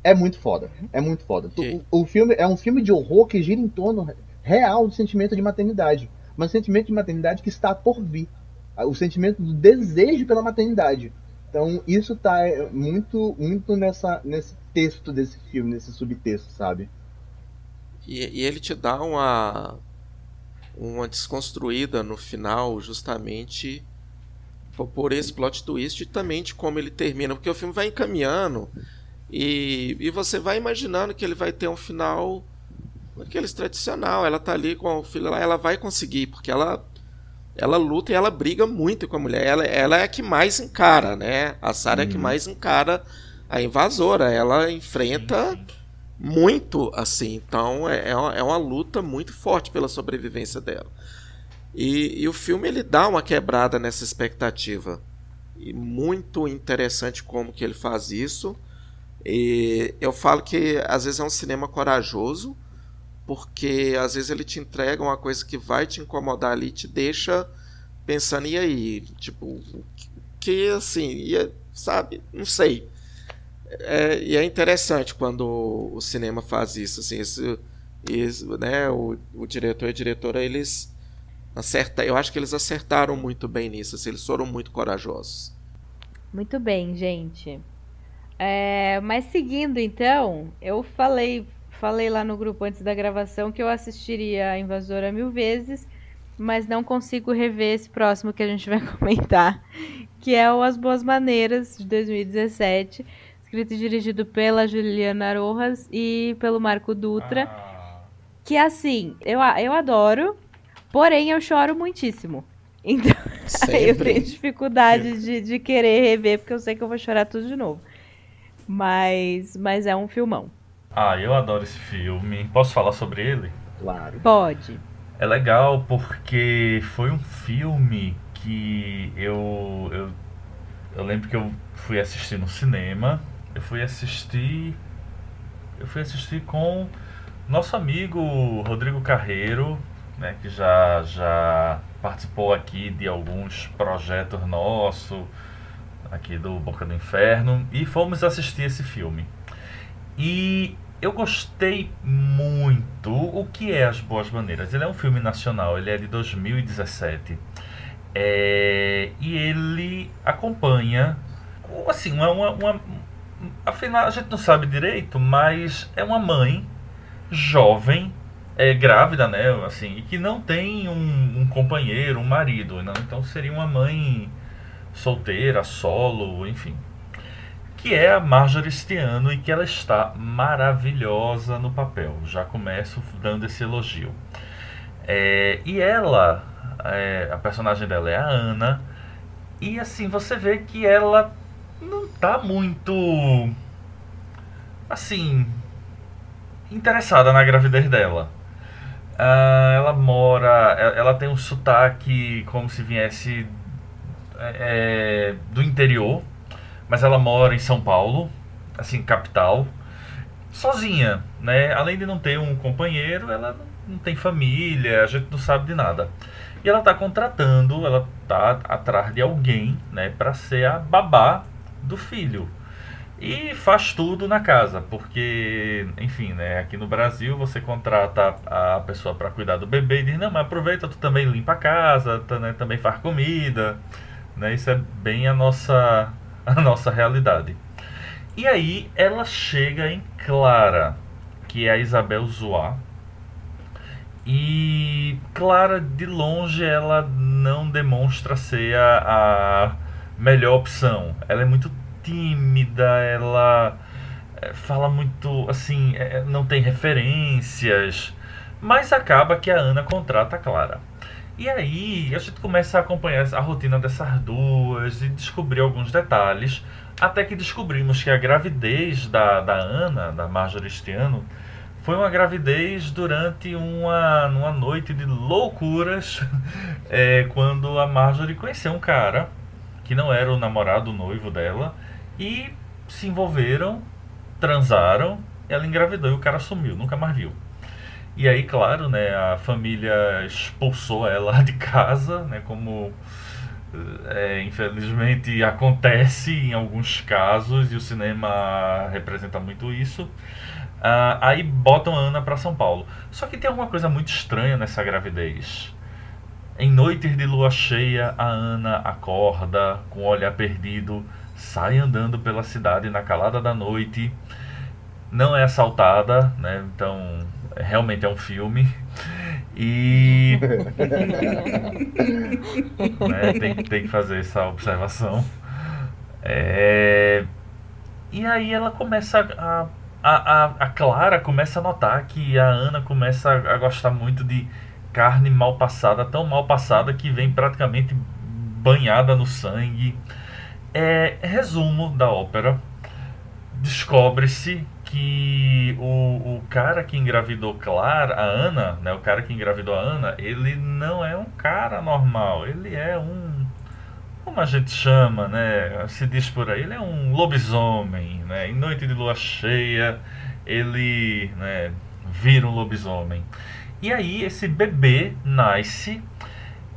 É muito foda, é muito foda. O, o filme é um filme de horror que gira em torno real do sentimento de maternidade, mas sentimento de maternidade que está por vir, o sentimento do desejo pela maternidade. Então isso tá é, muito, muito nessa, nesse texto desse filme, nesse subtexto, sabe? E, e ele te dá uma, uma desconstruída no final, justamente por, esse plot twist e também de como ele termina. Porque o filme vai encaminhando e, e você vai imaginando que ele vai ter um final aqueles tradicional. Ela tá ali com o filho lá, ela vai conseguir, porque ela ela luta e ela briga muito com a mulher. Ela, ela é a que mais encara, né? A Sarah é a que Uhum. mais encara a invasora. Ela enfrenta muito assim. Então é, é uma, é uma luta muito forte pela sobrevivência dela. E, e o filme ele dá uma quebrada nessa expectativa. e muito interessante como que ele faz isso. E eu falo que às vezes é um cinema corajoso, porque às vezes ele te entrega uma coisa que vai te incomodar ali, te deixa pensando e aí, tipo, que assim, ia, sabe, não sei. É, e é interessante quando o cinema faz isso, assim, esse, esse, né, o, o diretor e a diretora, eles acerta, eu acho que eles acertaram muito bem nisso, assim, eles foram muito corajosos. Muito bem, gente. É, mas seguindo então, eu falei, falei lá no grupo antes da gravação que eu assistiria a Invasora mil vezes, mas não consigo rever esse próximo que a gente vai comentar, que é o As Boas Maneiras de 2017 escrito e dirigido pela Juliana Rojas e pelo Marco Dutra. Ah. Que assim, eu, eu adoro, porém eu choro muitíssimo. Então, eu tenho dificuldade de, de querer rever, porque eu sei que eu vou chorar tudo de novo. Mas, mas é um filmão. Ah, eu adoro esse filme. Posso falar sobre ele? Claro. Pode. É legal porque foi um filme que eu, eu, eu lembro que eu fui assistir no cinema eu fui assistir. Eu fui assistir com nosso amigo Rodrigo Carreiro, né, que já, já participou aqui de alguns projetos nossos, aqui do Boca do Inferno, e fomos assistir esse filme. E eu gostei muito. O que é As Boas Maneiras? Ele é um filme nacional, ele é de 2017. É, e ele acompanha assim, uma, uma, afinal a gente não sabe direito, mas é uma mãe jovem, é grávida, né, assim, e que não tem um, um companheiro, um marido, não, então seria uma mãe solteira, solo, enfim. Que é a Marjorie este ano e que ela está maravilhosa no papel. Já começo dando esse elogio. É, e ela, é, a personagem dela é a Ana, e assim, você vê que ela não tá muito. Assim. interessada na gravidez dela. Uh, ela mora. Ela tem um sotaque como se viesse é, é, do interior, mas ela mora em São Paulo, assim, capital, sozinha, né? Além de não ter um companheiro, ela não tem família, a gente não sabe de nada. E ela está contratando, ela está atrás de alguém, né, para ser a babá do filho. E faz tudo na casa, porque, enfim, né, aqui no Brasil você contrata a pessoa para cuidar do bebê e diz: Não, mas aproveita, tu também limpa a casa, né, também faz comida. Né, isso é bem a nossa, a nossa realidade. E aí ela chega em Clara, que é a Isabel Zoá. E Clara, de longe, ela não demonstra ser a, a melhor opção. Ela é muito tímida, ela eh, fala muito assim, eh, não tem referências, mas acaba que a Ana contrata a Clara. E aí a gente começa a acompanhar a rotina dessas duas e descobrir alguns detalhes, até que descobrimos que a gravidez da, da Ana, da Marjorie este ano, foi uma gravidez durante uma, uma noite de loucuras, é, quando a Marjorie conheceu um cara que não era o namorado, o noivo dela, e se envolveram, transaram, ela engravidou e o cara sumiu, nunca mais viu. E aí, claro, né, a família expulsou ela de casa, né, como é, infelizmente acontece em alguns casos e o cinema representa muito isso. Uh, aí botam a Ana para São Paulo. Só que tem alguma coisa muito estranha nessa gravidez. Em noites de lua cheia, a Ana acorda com o olhar perdido, sai andando pela cidade na calada da noite. Não é assaltada, né? Então, realmente é um filme. E. né, tem, tem que fazer essa observação. É... E aí ela começa a, a, a, a Clara começa a notar que a Ana começa a gostar muito de carne mal passada, tão mal passada que vem praticamente banhada no sangue. É, resumo da ópera: descobre-se que o, o cara que engravidou Clara, a Ana, né, o cara que engravidou a Ana, ele não é um cara normal, ele é um como a gente chama, né? Se diz por aí, ele é um lobisomem, né? Em noite de lua cheia, ele né, vira um lobisomem. E aí esse bebê nasce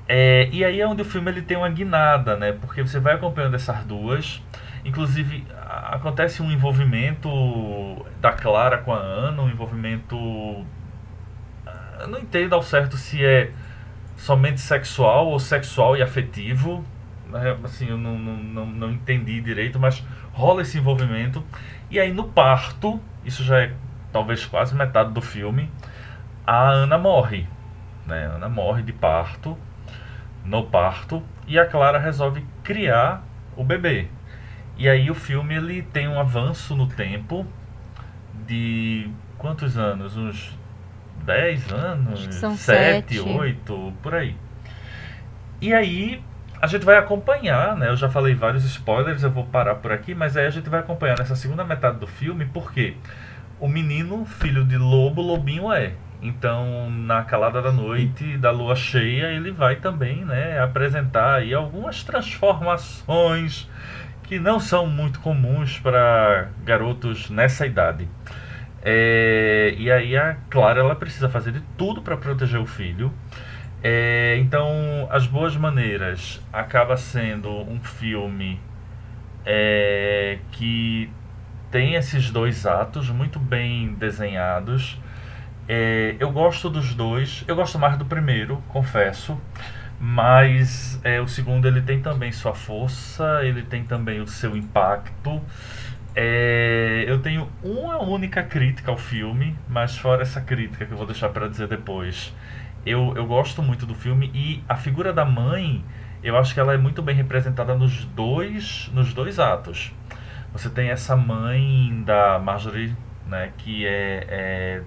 é, e aí é onde o filme ele tem uma guinada, né? Porque você vai acompanhando essas duas. Inclusive, acontece um envolvimento da Clara com a Ana, um envolvimento. Eu não entendo ao certo se é somente sexual ou sexual e afetivo. Né? Assim, eu não, não, não, não entendi direito, mas rola esse envolvimento. E aí no parto, isso já é talvez quase metade do filme, a Ana morre. Né? A Ana morre de parto no parto e a Clara resolve criar o bebê. E aí o filme ele tem um avanço no tempo de quantos anos? Uns 10 anos? São 7, sete. 8, por aí. E aí a gente vai acompanhar, né? Eu já falei vários spoilers, eu vou parar por aqui, mas aí a gente vai acompanhar nessa segunda metade do filme, porque o menino, filho de lobo, lobinho é. Então, na calada da noite, da lua cheia, ele vai também, né, apresentar aí algumas transformações que não são muito comuns para garotos nessa idade. É, e aí a Clara ela precisa fazer de tudo para proteger o filho. É, então, As Boas Maneiras acaba sendo um filme é, que tem esses dois atos muito bem desenhados. É, eu gosto dos dois. Eu gosto mais do primeiro, confesso. Mas é, o segundo ele tem também sua força, ele tem também o seu impacto. É, eu tenho uma única crítica ao filme, mas fora essa crítica que eu vou deixar para dizer depois. Eu, eu gosto muito do filme e a figura da mãe, eu acho que ela é muito bem representada nos dois, nos dois atos. Você tem essa mãe da Marjorie, né, que é, é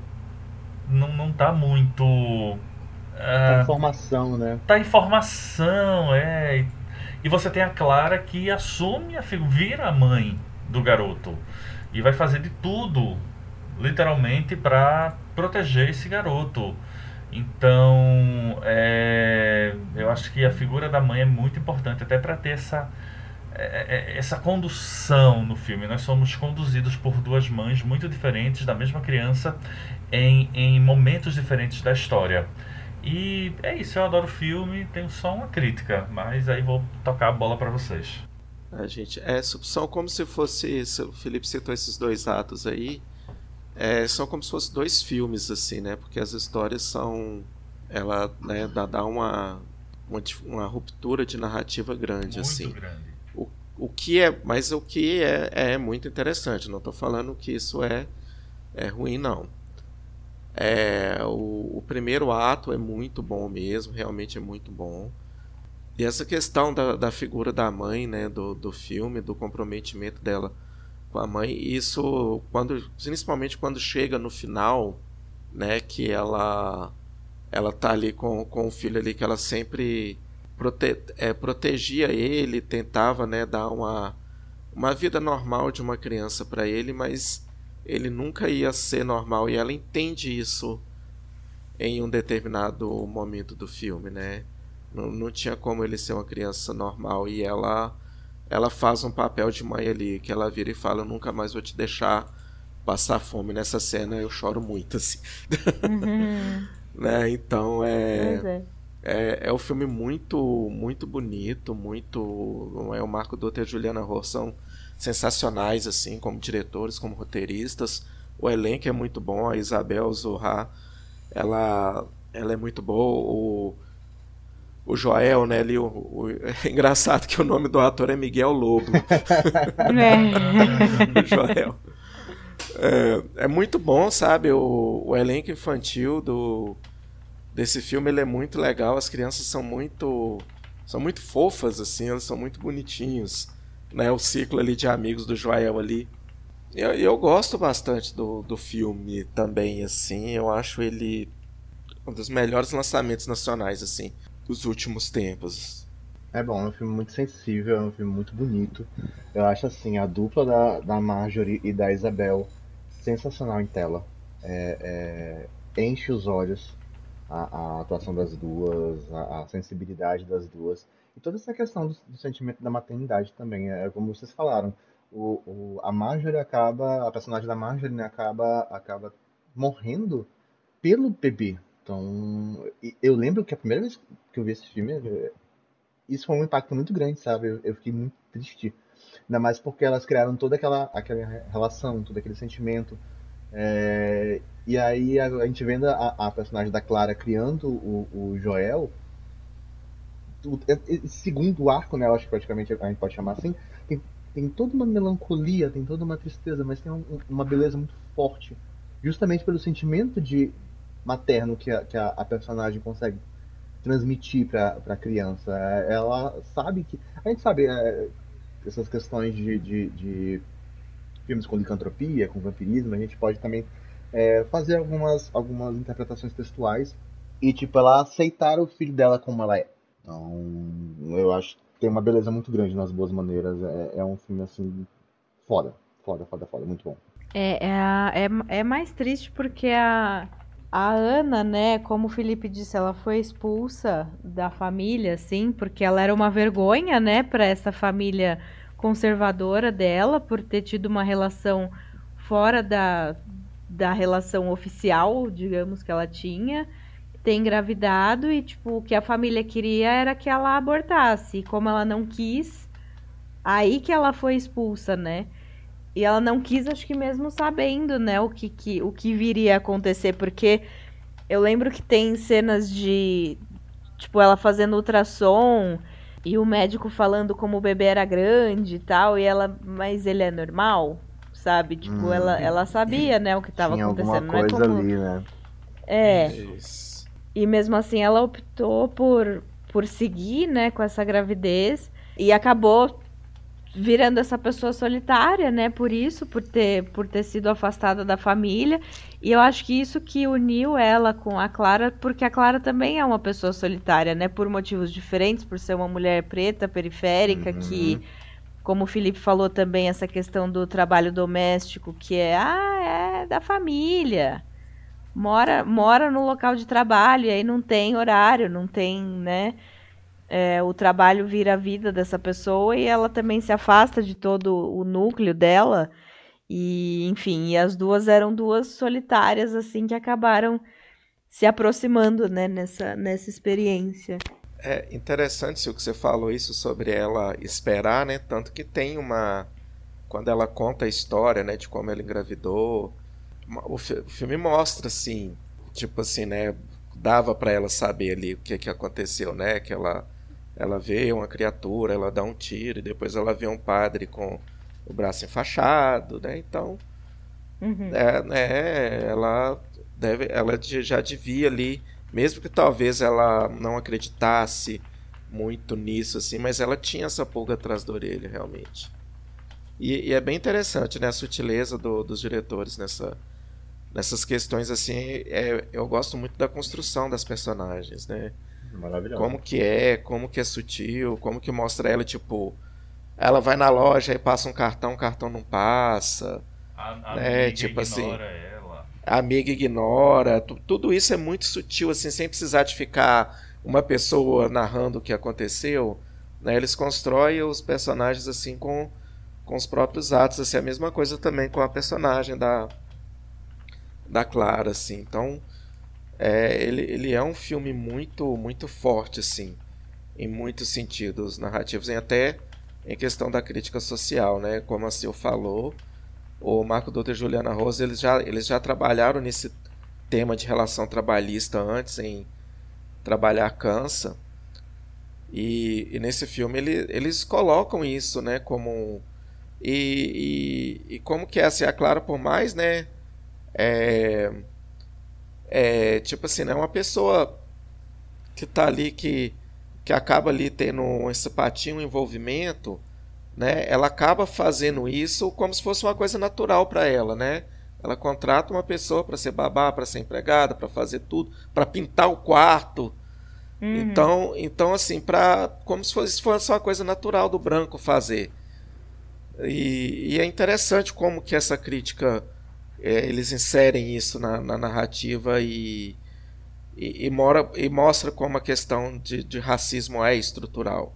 não, não tá muito. Ah, informação, né? tá em formação, é. E você tem a Clara que assume a figura, vira a mãe do garoto e vai fazer de tudo, literalmente, para proteger esse garoto. Então, é, eu acho que a figura da mãe é muito importante até para ter essa é, é, essa condução no filme. Nós somos conduzidos por duas mães muito diferentes da mesma criança em, em momentos diferentes da história. E é isso, eu adoro o filme, tenho só uma crítica, mas aí vou tocar a bola para vocês. A gente, é, são como se fosse, se o Felipe citou esses dois atos aí, é, são como se fossem dois filmes, assim, né? Porque as histórias são, ela né, dá, dá uma, uma, uma ruptura de narrativa grande, Muito assim. grande. O que é, mas o que é, é muito interessante. Não estou falando que isso é, é ruim, não. É, o, o primeiro ato é muito bom mesmo, realmente é muito bom. E essa questão da, da figura da mãe, né, do, do filme, do comprometimento dela com a mãe, isso quando, principalmente quando chega no final, né, que ela ela tá ali com, com o filho ali que ela sempre prote, é, protegia ele, tentava, né, dar uma uma vida normal de uma criança para ele, mas ele nunca ia ser normal e ela entende isso em um determinado momento do filme, né? Não, não tinha como ele ser uma criança normal e ela ela faz um papel de mãe ali que ela vira e fala eu nunca mais vou te deixar passar fome nessa cena eu choro muito assim Uhum. né então é é. é, é um filme muito muito bonito muito é o Marco Dutra e a Juliana Rohr são sensacionais assim como diretores como roteiristas o elenco é muito bom a Isabel Zohar ela ela é muito boa o o Joel, né? Ali, o, o- é engraçado que o nome do ator é Miguel Lobo. É. o Joel. É, é muito bom, sabe? O, o elenco infantil do desse filme ele é muito legal. As crianças são muito são muito fofas assim, elas são muito bonitinhos, né? O ciclo ali de amigos do Joel ali. Eu, eu gosto bastante do, do filme também, assim. Eu acho ele um dos melhores lançamentos nacionais, assim, dos últimos tempos. É bom, é um filme muito sensível, é um filme muito bonito. Eu acho assim, a dupla da, da Marjorie e da Isabel sensacional em tela. É, é, enche os olhos a, a atuação das duas, a, a sensibilidade das duas. E toda essa questão do, do sentimento da maternidade também, é como vocês falaram. O, o, a Marjorie acaba, a personagem da Marjorie né, acaba, acaba morrendo pelo bebê. Então, eu lembro que a primeira vez que eu vi esse filme, é, isso foi um impacto muito grande, sabe? Eu, eu fiquei muito triste. Ainda mais porque elas criaram toda aquela, aquela relação, todo aquele sentimento. É, e aí a, a, gente vendo a, a, personagem da Clara criando o, o Joel, esse segundo arco, né, eu acho que praticamente a gente pode chamar assim, tem, tem toda uma melancolia, tem toda uma tristeza, mas tem um, uma beleza muito forte. Justamente pelo sentimento de materno que a, que a, a personagem consegue transmitir para a criança. Ela sabe que. A gente sabe é, essas questões de, de, de, filmes com licantropia, com vampirismo, a gente pode também é, fazer algumas, algumas interpretações textuais e, tipo, ela aceitar o filho dela como ela é. Então, eu acho que tem uma beleza muito grande nas boas maneiras. É, é um filme, assim, foda. Foda, foda, foda. Muito bom. É, é, é, é mais triste porque a a Ana, né, como o Felipe disse, ela foi expulsa da família, assim, porque ela era uma vergonha, né, para essa família conservadora dela, por ter tido uma relação fora da, da relação oficial, digamos, que ela tinha, ter engravidado e, tipo, o que a família queria era que ela abortasse. E como ela não quis, aí que ela foi expulsa, né? E ela não quis, acho que mesmo sabendo, né, o que, que, o que viria a acontecer, porque eu lembro que tem cenas de, tipo, ela fazendo ultrassom e o médico falando como o bebê era grande e tal, e ela, mas ele é normal, sabe? Tipo, hum, ela, ela sabia, né, o que estava acontecendo. Não é como... ali, né? É. Isso. E mesmo assim ela optou por, por seguir, né, com essa gravidez e acabou virando essa pessoa solitária, né? Por isso, por ter, por ter sido afastada da família. E eu acho que isso que uniu ela com a Clara, porque a Clara também é uma pessoa solitária, né? Por motivos diferentes, por ser uma mulher preta, periférica, uhum. que, como o Felipe falou também, essa questão do trabalho doméstico, que é, ah, é da família. Mora, mora no local de trabalho, e aí não tem horário, não tem, né? é, o trabalho vira a vida dessa pessoa e ela também se afasta de todo o núcleo dela. E, enfim, e as duas eram duas solitárias, assim, que acabaram se aproximando, né, nessa, nessa experiência. É interessante o que você falou isso sobre ela esperar, né? Tanto que tem uma. Quando ela conta a história, né, de como ela engravidou, o, filme mostra, assim, tipo assim, né? Dava para ela saber ali o que, que aconteceu, né? Que ela ela vê uma criatura, ela dá um tiro e depois ela vê um padre com o braço enfaixado, né? Então, uhum. é, né, ela deve, ela já devia ali, mesmo que talvez ela não acreditasse muito nisso assim, mas ela tinha essa pulga atrás da orelha realmente. E, e é bem interessante, né, a sutileza do, dos diretores nessa nessas questões assim. É, eu gosto muito da construção das personagens, né? Maravilhoso. Como que é, como que é sutil, como que mostra ela, tipo, ela vai na loja e passa um cartão, o cartão não passa. A, a né? tipo assim. Ela. A amiga ignora. Tudo isso é muito sutil, assim, sem precisar de ficar uma pessoa narrando o que aconteceu. Né? Eles constroem os personagens assim com, com os próprios atos. Assim, a mesma coisa também com a personagem da, da Clara, assim. Então, é, ele, ele é um filme muito muito forte assim em muitos sentidos narrativos e até em questão da crítica social né como a Sil falou o Marco Doutor e Juliana Rosa eles já eles já trabalharam nesse tema de relação trabalhista antes em trabalhar cansa e, e nesse filme ele, eles colocam isso né como e, e, e como que é assim, é claro por mais né é, é, tipo assim, né? Uma pessoa que tá ali, que, que acaba ali tendo um simpatia, um envolvimento, né? Ela acaba fazendo isso como se fosse uma coisa natural para ela, né? Ela contrata uma pessoa para ser babá, para ser empregada, para fazer tudo, para pintar o quarto. Uhum. Então, então assim, para como se fosse, fosse uma coisa natural do branco fazer. E, e é interessante como que essa crítica é, eles inserem isso na, na narrativa e, e, e, mora, e, mostra como a questão de, de, racismo é estrutural.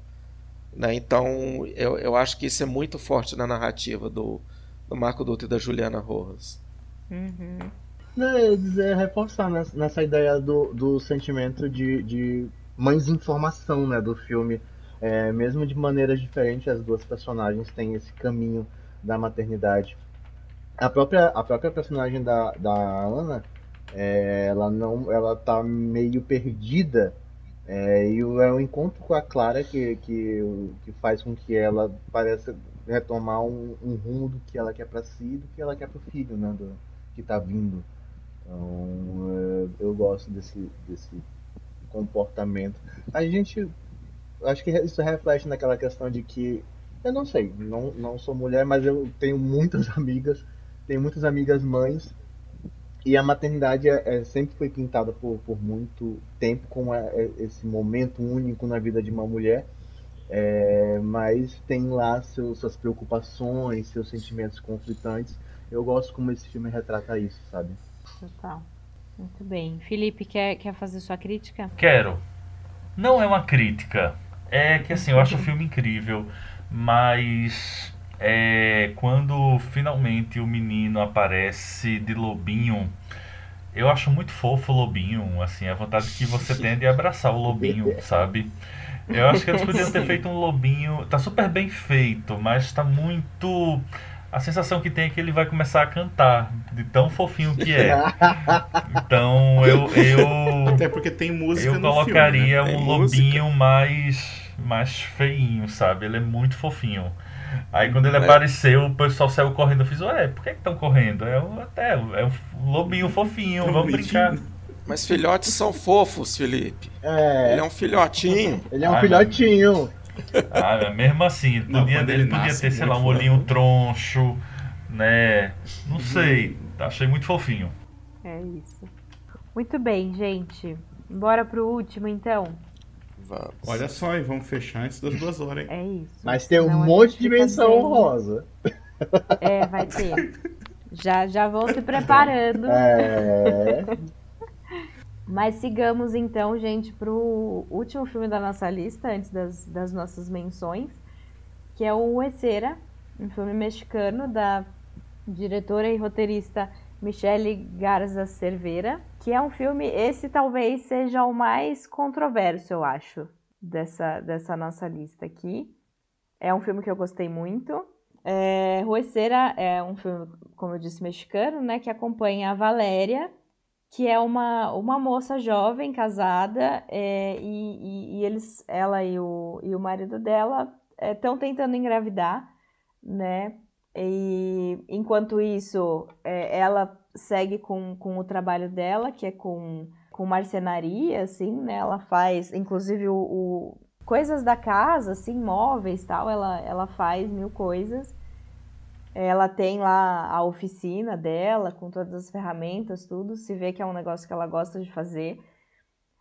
Né? Então, eu, eu acho que isso é muito forte na narrativa do, do Marco Dutra e da Juliana Rojas. Uhum. É, dizer, reforçar nessa, nessa ideia do, do sentimento de, de mães informação né, do filme. É, mesmo de maneiras diferentes, as duas personagens têm esse caminho da maternidade. A própria, a própria personagem da, da Ana, é, ela não, ela tá meio perdida é, e é o encontro com a Clara que, que, que faz com que ela pareça retomar um, um rumo do que ela quer para si e do que ela quer para o filho, né, do, que está vindo. Então, é, eu gosto desse, desse comportamento. A gente, acho que isso reflete naquela questão de que, eu não sei, não, não sou mulher, mas eu tenho muitas amigas, tenho muitas amigas mães e a maternidade é, é, sempre foi pintada por, por muito tempo como é, é, esse momento único na vida de uma mulher, é, mas tem lá seus, suas preocupações, seus sentimentos conflitantes. Eu gosto como esse filme retrata isso, sabe? Total. Muito bem. Felipe, quer, quer fazer sua crítica? Quero. Não é uma crítica. É que assim, eu acho o filme incrível, mas é, quando finalmente o menino aparece de lobinho, eu acho muito fofo o lobinho, assim, a vontade que você tem de abraçar o lobinho, sabe? Eu acho que eles poderiam ter feito um lobinho. Tá super bem feito, mas tá muito. A sensação que tem é que ele vai começar a cantar, de tão fofinho que é. Então eu. eu Até porque tem música Eu no colocaria filme, né? um lobinho mais, mais feinho, sabe? Ele é muito fofinho. Aí quando ele É. apareceu, o pessoal saiu correndo. Eu fiz, ué, por que estão correndo? É, um- até, é um lobinho fofinho, Tão vamos bonitinho. brincar. Mas filhotes são fofos, Felipe. É, Ele é um filhotinho. ele é um Ai, filhotinho. Ah, mas mesmo assim, Não, podia, ele, ele podia nasce, ter, sei lá, um fofo. olhinho troncho, né? Não sei, achei muito fofinho. É isso. Muito bem, gente. Bora pro último, então. Vamos. Olha só, e vamos fechar antes das duas horas, hein? É isso. Mas tem um monte de menção honrosa. É, vai ter. Já, já vão se preparando. É. Mas sigamos então, gente, pro último filme da nossa lista, antes das, das nossas menções, que é o Huesera, um filme mexicano da diretora e roteirista Michele Garza Cervera, que é um filme, esse talvez seja o mais controverso, eu acho, dessa, dessa nossa lista aqui. É um filme que eu gostei muito. É, é um filme, como eu disse, mexicano, né, que acompanha a Valéria, que é uma, uma moça jovem, casada, é, e, e- e eles, ela e o, e o marido dela estão tentando engravidar, né? E enquanto isso, é, ela segue com, com o trabalho dela, que é com, com marcenaria, assim, né? Ela faz, inclusive, o, o- coisas da casa, assim, móveis tal, ela, ela faz mil coisas. Ela tem lá a oficina dela, com todas as ferramentas, tudo. Se vê que é um negócio que ela gosta de fazer.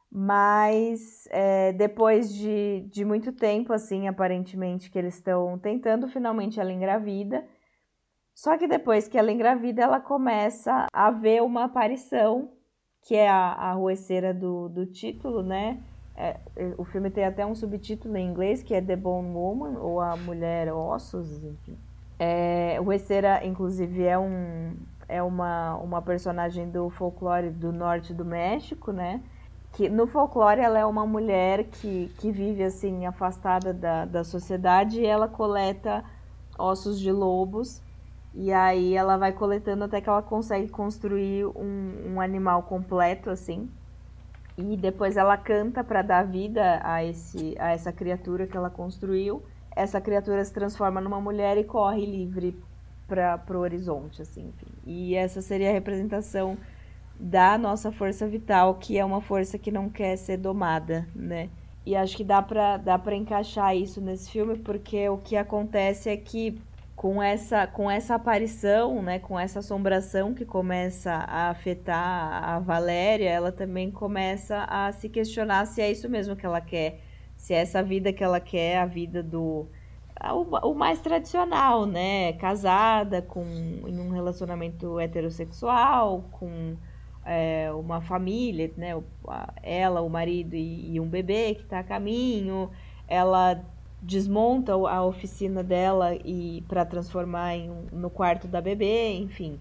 Mas é, depois de, de muito tempo, assim, aparentemente, que eles estão tentando, finalmente ela engravida. Só que depois que ela engravida, ela começa a ver uma aparição, que é a, a rueceira do, do título, né? É, o filme tem até um subtítulo em inglês, que é The Bone Woman, ou A Mulher Ossos, enfim. É, Huesera, inclusive, é, um, é uma, uma personagem do folclore do norte do México, né? Que no folclore ela é uma mulher que, que vive assim, afastada da, da sociedade e ela coleta ossos de lobos. E aí ela vai coletando até que ela consegue construir um, um animal completo, assim. E depois ela canta para dar vida a, esse, a essa criatura que ela construiu essa criatura se transforma numa mulher e corre livre para o horizonte, assim, enfim. E essa seria a representação da nossa força vital, que é uma força que não quer ser domada, né? E acho que dá para dá para encaixar isso nesse filme, porque o que acontece é que com essa com essa aparição, né, com essa assombração que começa a afetar a Valéria, ela também começa a se questionar se é isso mesmo que ela quer se é essa vida que ela quer, a vida do o, mais tradicional, né? Casada, com em um relacionamento heterossexual, com é, uma família, né? Ela, o marido e, e um bebê que está a caminho. Ela desmonta a oficina dela e para transformar em, no quarto da bebê, enfim,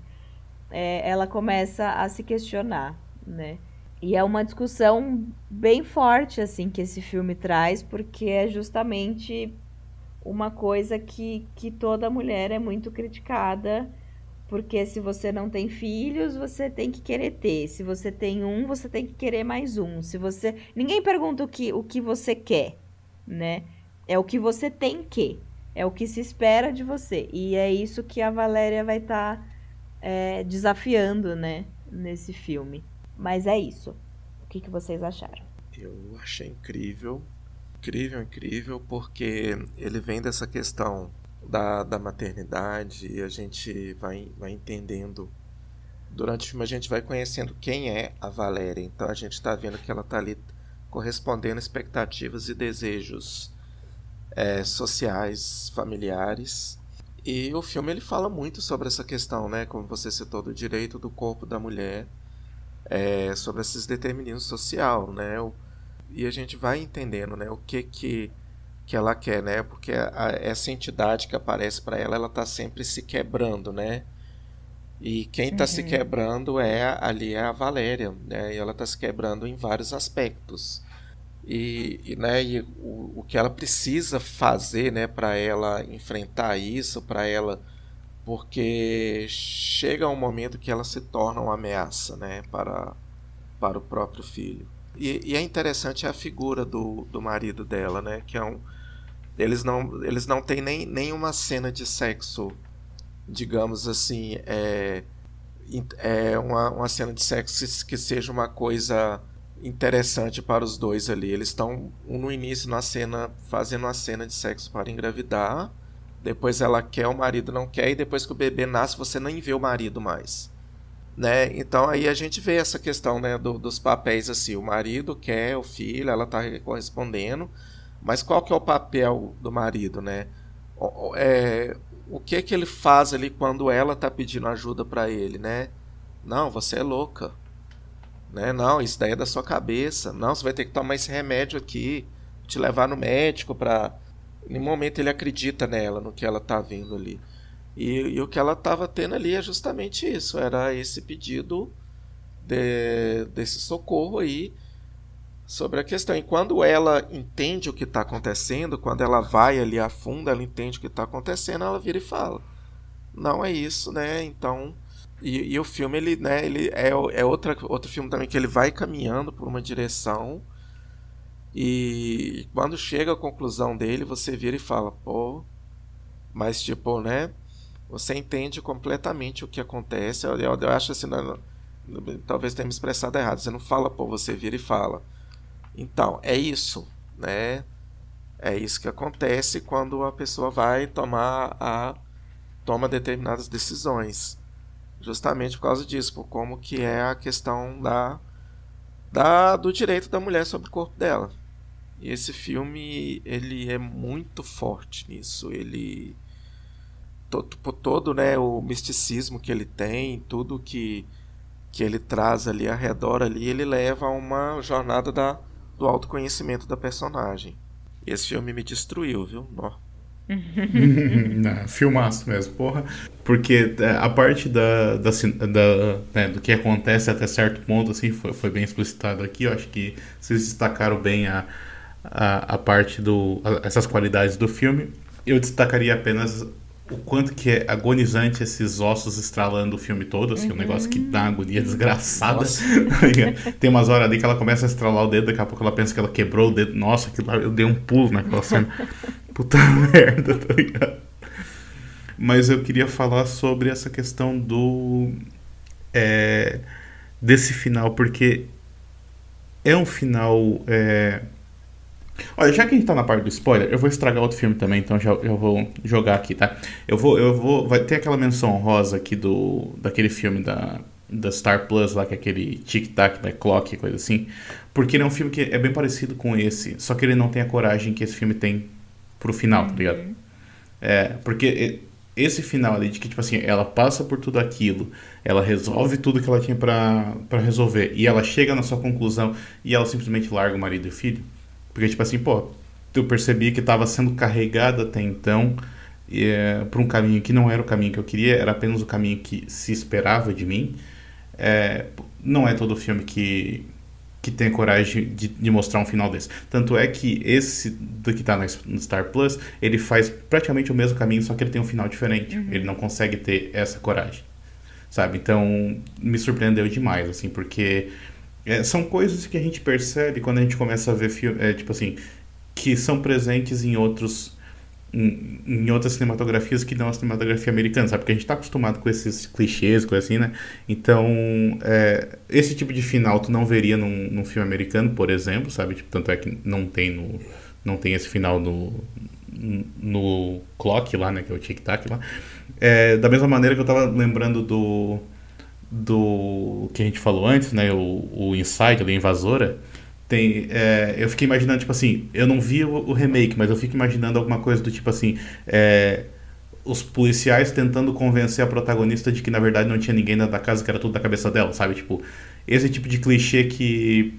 é, ela começa a se questionar, né? E é uma discussão bem forte assim que esse filme traz, porque é justamente uma coisa que, que toda mulher é muito criticada, porque se você não tem filhos, você tem que querer ter. Se você tem um, você tem que querer mais um. Se você, ninguém pergunta o que o que você quer, né? É o que você tem que. É o que se espera de você. E é isso que a Valéria vai estar tá, é, desafiando, né? Nesse filme. Mas é isso. O que, que vocês acharam? Eu achei incrível. Incrível, incrível, porque ele vem dessa questão da, da maternidade e a gente vai, vai entendendo. Durante o filme a gente vai conhecendo quem é a Valéria. Então a gente está vendo que ela está ali correspondendo expectativas e desejos é, sociais, familiares. E o filme ele fala muito sobre essa questão, né? Como você citou, do direito do corpo da mulher, é, sobre esses determinismos social, né? O, e a gente vai entendendo, né? O que que, que ela quer, né? Porque a, essa entidade que aparece para ela, ela está sempre se quebrando, né? E quem está uhum. se quebrando é ali é a Valéria, né? E ela está se quebrando em vários aspectos e, e, né, e o, o que ela precisa fazer né, para ela enfrentar isso, para ela. Porque chega um momento que ela se torna uma ameaça né, para, para o próprio filho. E, e é interessante a figura do, do marido dela, né? Que é um. Eles não, eles não têm nem, nenhuma cena de sexo, digamos assim, é, é uma, uma cena de sexo que seja uma coisa interessante para os dois ali. Eles estão no início na cena fazendo uma cena de sexo para engravidar. Depois ela quer, o marido não quer e depois que o bebê nasce você nem vê o marido mais. Né? Então aí a gente vê essa questão né, do, dos papéis assim, o marido quer o filho, ela está correspondendo, mas qual que é o papel do marido, né? É, o que que ele faz ali quando ela está pedindo ajuda para ele, né? Não, você é louca. Né? Não, isso daí é da sua cabeça. Não, você vai ter que tomar esse remédio aqui, te levar no médico para. Em momento ele acredita nela, no que ela tá vendo ali. E, e o que ela estava tendo ali é justamente isso, era esse pedido de, desse socorro aí sobre a questão. E quando ela entende o que está acontecendo, quando ela vai ali a fundo, ela entende o que está acontecendo, ela vira e fala: Não é isso, né? Então e, e, o filme, ele, né, ele é, é outra, outro filme também que ele vai caminhando por uma direção. E quando chega a conclusão dele, você vira e fala, pô. Mas, tipo, né? Você entende completamente o que acontece. Eu, eu, eu acho assim, não, talvez tenha me expressado errado. Você não fala, pô, você vira e fala. Então, é isso, né? É isso que acontece quando a pessoa vai tomar a toma determinadas decisões justamente por causa disso, por como que é a questão da, da do direito da mulher sobre o corpo dela. E esse filme ele é muito forte nisso. Ele todo, todo né, o misticismo que ele tem, tudo que que ele traz ali ao redor ali, ele leva a uma jornada da, do autoconhecimento da personagem. Esse filme me destruiu, viu? Nossa. Não, filmaço mesmo, porra. Porque é, a parte da, da, da né, do que acontece até certo ponto, assim, foi, foi bem explicitado aqui. Eu acho que vocês destacaram bem a, a, a parte do. A, essas qualidades do filme. Eu destacaria apenas o quanto que é agonizante esses ossos estralando o filme todo, assim, uhum. um negócio que dá agonia desgraçada. Tem umas horas ali que ela começa a estralar o dedo, daqui a pouco ela pensa que ela quebrou o dedo. Nossa, aquilo lá, eu dei um pulo naquela cena. Puta merda, tá ligado? Mas eu queria falar sobre essa questão do. É, desse final, porque é um final. É... Olha, já que a gente tá na parte do spoiler, eu vou estragar outro filme também, então já, já vou jogar aqui, tá? Eu vou. Eu vou. Vai ter aquela menção rosa aqui do. daquele filme da. Da Star Plus lá, que é aquele Tic Tac by Clock, coisa assim. Porque ele é um filme que é bem parecido com esse, só que ele não tem a coragem que esse filme tem pro final, tá ligado? Uhum. É, porque esse final ali de que, tipo assim, ela passa por tudo aquilo, ela resolve tudo que ela tinha para resolver, e ela chega na sua conclusão e ela simplesmente larga o marido e o filho. Porque, tipo assim, pô, eu percebi que estava sendo carregada até então é, por um caminho que não era o caminho que eu queria, era apenas o caminho que se esperava de mim. É, não é todo filme que, que tem coragem de, de, mostrar um final desse. Tanto é que esse do que está no Star Plus, ele faz praticamente o mesmo caminho, só que ele tem um final diferente. Uhum. Ele não consegue ter essa coragem, sabe? Então, me surpreendeu demais, assim, porque é, são coisas que a gente percebe quando a gente começa a ver filme, é, tipo assim, que são presentes em outros em, outras cinematografias que não a cinematografia americana, sabe? Porque a gente está acostumado com esses clichês, coisa assim, né? Então, é, esse tipo de final tu não veria num, num filme americano, por exemplo, sabe? Tipo, tanto é que não tem, no, não tem esse final no, no Clock lá, né? Que é o Tic Tac lá. É, da mesma maneira que eu estava lembrando do do que a gente falou antes, né? O, o Inside, a Invasora tem, é, eu fiquei imaginando, tipo assim, eu não vi o, o, remake, mas eu fico imaginando alguma coisa do tipo assim, é, os policiais tentando convencer a protagonista de que na verdade não tinha ninguém dentro da casa, que era tudo da cabeça dela, sabe? Tipo, esse tipo de clichê que,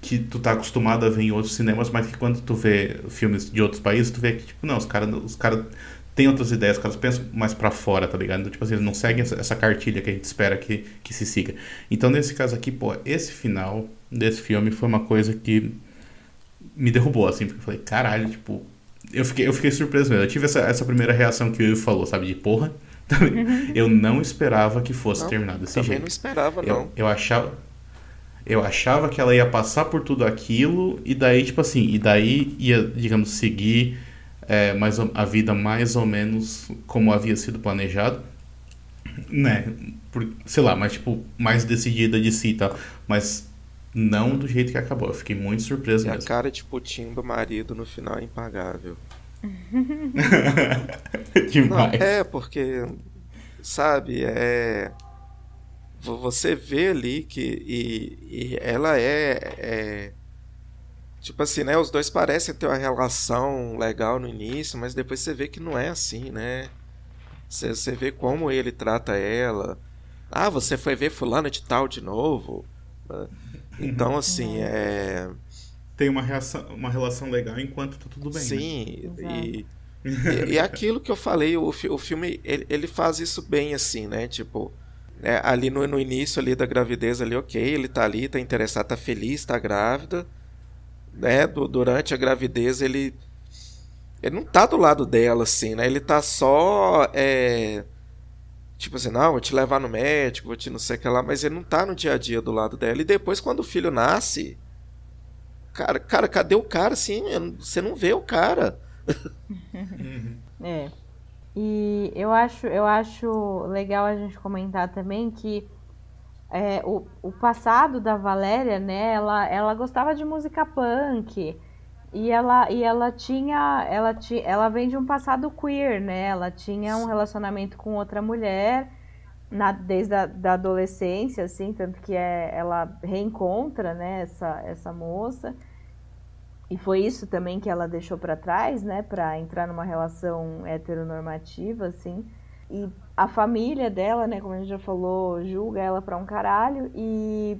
que tu tá acostumado a ver em outros cinemas, mas que quando tu vê filmes de outros países, tu vê que, tipo, não, os caras os cara têm outras ideias, os caras pensam mais para fora, tá ligado? Então, tipo assim, eles não seguem essa, essa cartilha que a gente espera que, que se siga. Então, nesse caso aqui, pô, esse final desse filme foi uma coisa que me derrubou, assim, porque eu falei, caralho, tipo, eu fiquei, eu fiquei surpreso mesmo. Eu tive essa, essa primeira reação que o Ivo falou, sabe, de porra. Uhum. eu não esperava que fosse não, terminado desse também jeito. não esperava, eu, não. Eu achava. Eu achava que ela ia passar por tudo aquilo, e daí, tipo assim, e daí ia, digamos, seguir é, mais, a vida mais ou menos como havia sido planejado. Né? Por, sei lá, mas tipo, mais decidida de si e tal. Mas não do jeito que acabou. Eu fiquei muito surpreso e mesmo. a cara de putinho do marido no final é impagável. Demais. Não, é, porque, sabe, é. Você vê ali que. E, e ela é, é. Tipo assim, né? Os dois parecem ter uma relação legal no início, mas depois você vê que não é assim, né? Você, você vê como ele trata ela. Ah, você foi ver fulano de tal de novo. Então, uhum. assim, é. Tem uma, reação, uma relação legal enquanto tá tudo bem. Né? Sim, né? e, e, e, aquilo que eu falei, o, o filme ele, ele faz isso bem, assim, né? Tipo, é, ali no, no início ali da gravidez, ali, ok, ele tá ali, tá interessado, tá feliz, tá grávida. Né? Do, durante a gravidez, ele. Ele não tá do lado dela, assim, né? Ele tá só. É, Tipo assim, não, vou te levar no médico, vou te não sei o que lá, mas ele não tá no dia a dia do lado dela. E depois, quando o filho nasce, cara, cara, cadê o cara assim? Você não vê o cara. é. E eu acho, eu acho legal a gente comentar também que é, o, o passado da Valéria, né, ela, ela gostava de música punk. E ela, e ela tinha. Ela, ti, ela vem de um passado queer, né? Ela tinha um relacionamento com outra mulher na, desde a da adolescência, assim, tanto que é, ela reencontra né, essa, essa moça. E foi isso também que ela deixou para trás, né? Pra entrar numa relação heteronormativa, assim. E a família dela, né, como a gente já falou, julga ela pra um caralho. E,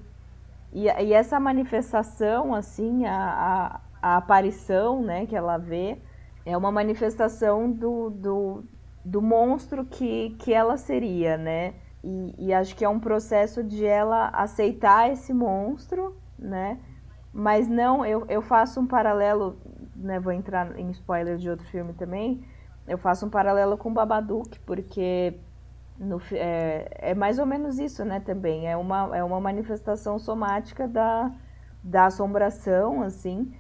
e, e essa manifestação, assim, a, a aparição né, que ela vê é uma manifestação do, do, do monstro que, que ela seria, né? E, e, acho que é um processo de ela aceitar esse monstro, né? Mas não, eu, eu faço um paralelo, né? Vou entrar em spoiler de outro filme também. Eu faço um paralelo com Babadook, porque no, é, é mais ou menos isso, né? Também é uma, é uma manifestação somática da, da assombração, assim.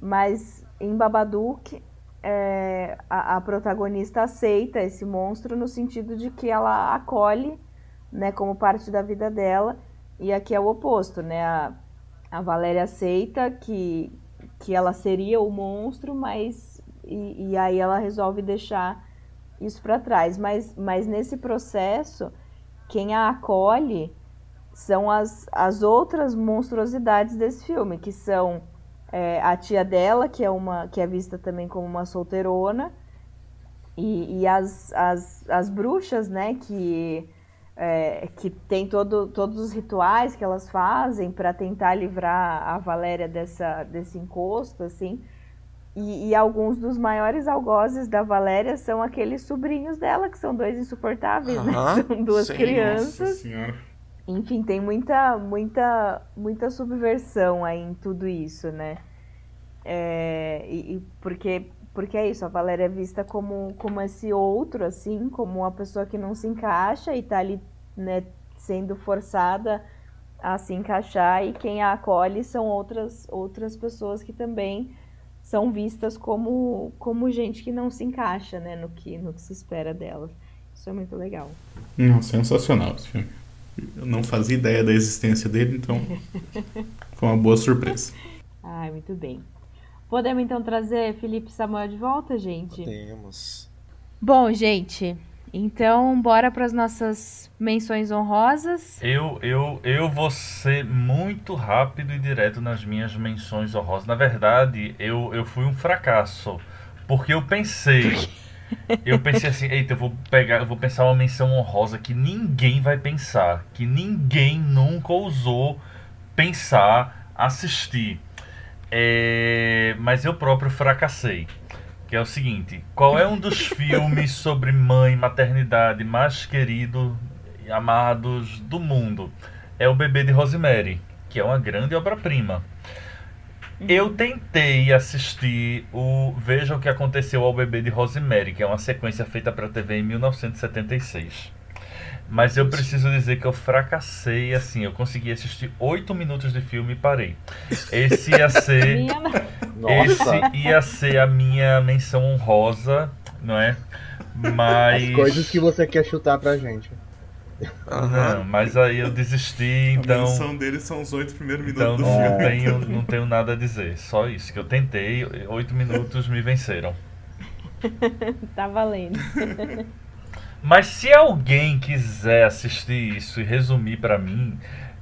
Mas em Babadook, é, a, a, protagonista aceita esse monstro no sentido de que ela acolhe, né, como parte da vida dela. E aqui é o oposto, né? A, a Valéria aceita que, que ela seria o monstro, mas e, e aí ela resolve deixar isso para trás. Mas, mas nesse processo, quem a acolhe são as, as outras monstruosidades desse filme, que são é, a tia dela, que é uma que é vista também como uma solteirona, e, e as, as, as bruxas, né, que, é, que tem todo, todos os rituais que elas fazem para tentar livrar a Valéria dessa, desse encosto, assim. E, e, alguns dos maiores algozes da Valéria são aqueles sobrinhos dela, que são dois insuportáveis, né? São duas sim, crianças. Enfim, tem muita, muita, muita subversão aí em tudo isso, né? É, e, e porque, porque é isso, a Valéria é vista como, como esse outro, assim, como uma pessoa que não se encaixa e tá ali, né, sendo forçada a se encaixar, e quem a acolhe são outras, outras pessoas que também são vistas como, como gente que não se encaixa né, no, que, no que se espera delas. Isso é muito legal. Não, sensacional esse filme. Eu não fazia ideia da existência dele, então foi uma boa surpresa. Ai, muito bem. Podemos então trazer Felipe Samuel de volta, gente? Podemos. Bom, gente, então, bora para as nossas menções honrosas. Eu, eu, eu vou ser muito rápido e direto nas minhas menções honrosas. Na verdade, eu, eu fui um fracasso. Porque eu pensei. Eu pensei assim, eita, eu vou pegar, eu vou pensar uma menção honrosa que ninguém vai pensar. Que ninguém nunca ousou pensar, assistir. É, mas eu próprio fracassei que é o seguinte: qual é um dos filmes sobre mãe, maternidade mais querido e amados do mundo? É O Bebê de Rosemary, que é uma grande obra-prima. Eu tentei assistir o Veja o que aconteceu ao bebê de Rosemary, que é uma sequência feita para a TV em 1976. Mas eu preciso dizer que eu fracassei, assim, eu consegui assistir oito minutos de filme e parei. Esse ia ser. esse ia ser a minha menção honrosa, não é? Mas. As coisas que você quer chutar pra gente. Não, mas aí eu desisti, então. A menção deles são os oito primeiros minutos então, do filme. Não tenho, não tenho nada a dizer. Só isso, que eu tentei, oito minutos me venceram. tá valendo. Mas se alguém quiser assistir isso e resumir para mim,